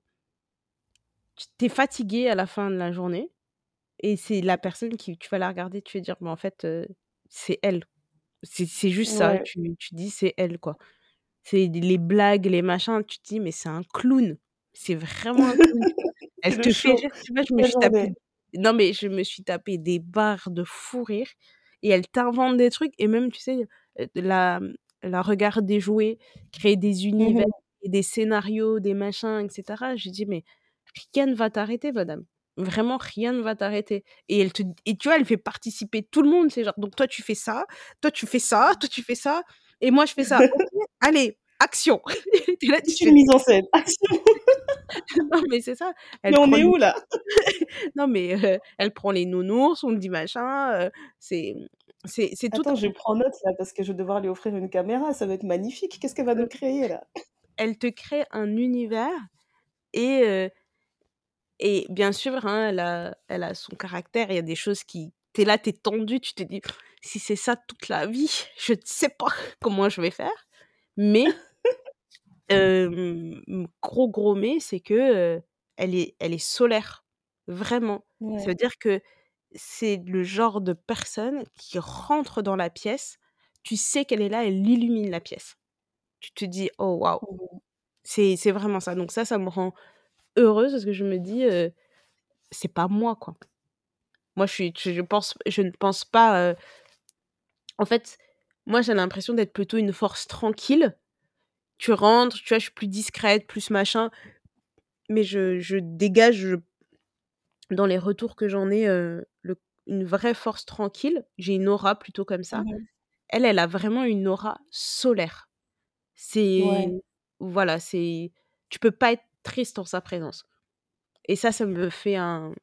t tu es fatigué à la fin de la journée et c'est la personne qui tu vas la regarder, tu vas dire: «Mais en fait, c'est elle». C'est juste ça, tu tu dis: «C'est elle», quoi. C'est les blagues, les machins, tu te dis: «Mais c'est un clown». C'est vraiment. C'est Elle le te fait rire, tu vois? Je me suis tapé non mais je me suis tapé des barres de fou rire et elle t'invente des trucs et même, tu sais, heu, la, mmh, la regarder jouer, créer des Mmh univers et des scénarios, des machins et cetera. Je dis: «Mais rien ne va t'arrêter madame, vraiment rien ne va t'arrêter» et elle te et tu vois, elle fait participer tout le monde. C'est genre: «Donc toi tu fais ça, toi tu fais ça, toi tu fais ça et moi je fais ça. Allez, action!» tu es là, tu Toute une fais mise en scène, action! non mais c'est ça, elle Mais on est les où là? non mais elle prend les nounours, on dit machin, heu, c'est, c'est c'est tout Attends, je prends note là parce que je vais devoir lui offrir une caméra, ça va être magnifique. Qu'est-ce qu'elle va nous créer là? Elle te crée un univers et et bien sûr, hein, elle a elle a son caractère. Il y a des choses qui tu es là, tu es tendu, tu te dis: «Si c'est ça toute la vie, je ne sais pas comment je vais faire». Mais gros, gros mais, c'est que, elle est elle est solaire, vraiment. Ça Ouais. veut dire que c'est le genre de personne qui rentre dans la pièce, tu sais qu'elle est là, elle illumine la pièce. Tu te dis: «Oh waouh!» Mmh mh. C'est c'est vraiment ça. Donc ça, ça me rend heureuse parce que je me dis, «C'est pas moi, quoi». Moi, je suis je pense je ne pense pas, en fait, moi, j'ai l'impression d'être plutôt une force tranquille. Tu rentres, tu vois, je suis plus discrète, plus machin, mais je je dégage, heu, dans les retours que j'en ai, heu, le une vraie force tranquille. J'ai une aura plutôt comme ça. Mmh. Elle, elle a vraiment une aura solaire. C'est Ouais. voilà, c'est tu peux pas être triste en sa présence et ça, ça me fait un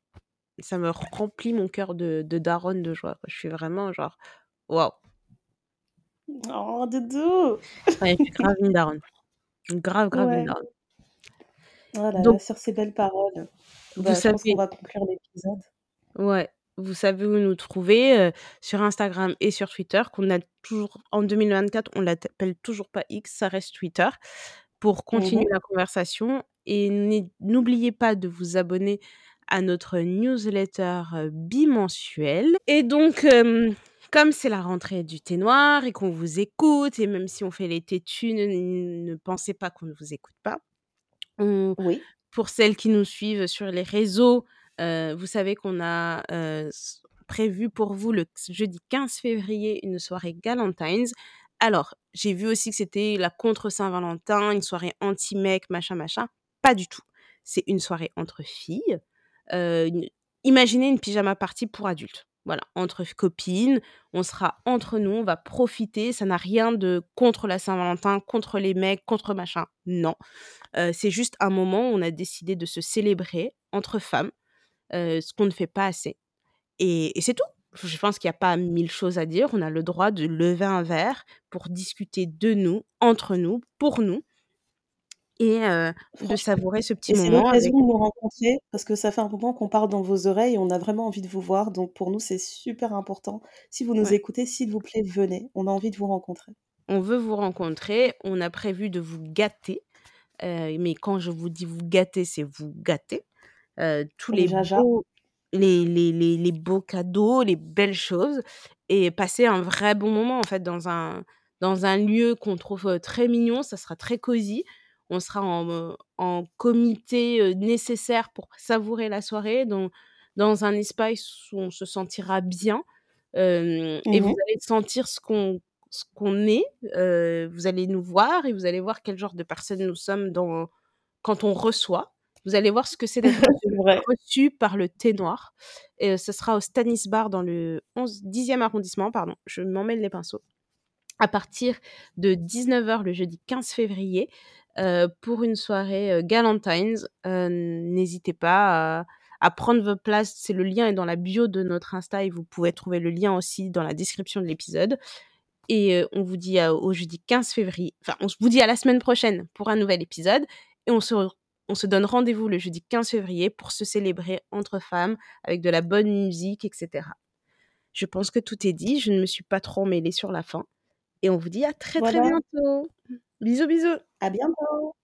ça me remplit mon cœur de de daronne de joie. Je suis vraiment genre: «Waouh!» Oh doudou! Ouais, je suis grave une daronne. Grave, grave une Ouais. daronne. Oh là là, Donc sur ces belles paroles, vous bah, je pense qu'on savez va conclure l'épisode. Ouais, vous savez où nous trouver, heu, sur Instagram et sur Twitter, qu'on a toujours en 2024, on l'appelle toujours pas X, ça reste Twitter, pour Mmh continuer mh. la conversation et n'é n'oubliez pas de vous abonner à notre newsletter, heu, bimensuelle et donc hem, comme c'est la rentrée du thé noir et qu'on vous écoute et même si on fait les têtus, ne ne pensez pas qu'on ne vous écoute pas. On Oui. pour celles qui nous suivent sur les réseaux, heu, vous savez qu'on a, heu, s prévu pour vous le jeudi 15 février une soirée galentines. Alors, j'ai vu aussi que c'était la contre Saint-Valentin, une soirée anti-mec, machin, machin. Pas du tout. C'est une soirée entre filles, une imaginez une pyjama party pour adultes. Voilà, entre copines, on sera entre nous, on va profiter, ça n'a rien de contre la Saint-Valentin, contre les mecs, contre machin, non. Heu, c'est juste un moment où on a décidé de se célébrer entre femmes, heu, ce qu'on ne fait pas assez et c'est tout. Je pense qu'il y a pas 1000 choses à dire. On a le droit de lever un verre pour discuter de nous, entre nous, pour nous et heu, de savourer ce petit et c'est moment l'occasion avec de nous rencontrer parce que ça fait un moment qu'on parle dans vos oreilles et on a vraiment envie de vous voir donc pour nous, c'est super important. Si vous nous Ouais. écoutez, s'il vous plaît, venez, on a envie de vous rencontrer. On veut vous rencontrer, on a prévu de vous gâter, mais quand je vous dis vous gâter, c'est vous gâter, tous Comme les beaux les les les les beaux cadeaux, les belles choses et passer un vrai bon moment, en fait, dans un dans un lieu qu'on trouve, très mignon. Ça sera très cosy. On sera en comité, nécessaire pour savourer la soirée dans dans un espace où on se sentira bien, et Mmh vous mh. allez sentir ce qu'on ce qu'on est, vous allez nous voir et vous allez voir quel genre de personne nous sommes dans quand on reçoit. Vous allez voir ce que c'est d'être reçu par le thé noir et ce sera au Stanis Bar dans le 11 10e arrondissement, pardon, je m'emmêle les pinceaux. À partir de 19:00 le jeudi 15 février, heu, pour une soirée, galantines, heu, n'hésitez pas à à prendre vos places. C'est le lien est dans la bio de notre Insta et vous pouvez trouver le lien aussi dans la description de l'épisode et on vous dit à au jeudi 15 février enfin, on vous dit à la semaine prochaine pour un nouvel épisode et on se re on se donne rendez-vous le jeudi 15 février pour se célébrer entre femmes avec de la bonne musique et cetera. Je pense que tout est dit, je ne me suis pas trop emmêlée sur la fin et on vous dit à très, très bientôt. Bisous, bisous. À bientôt.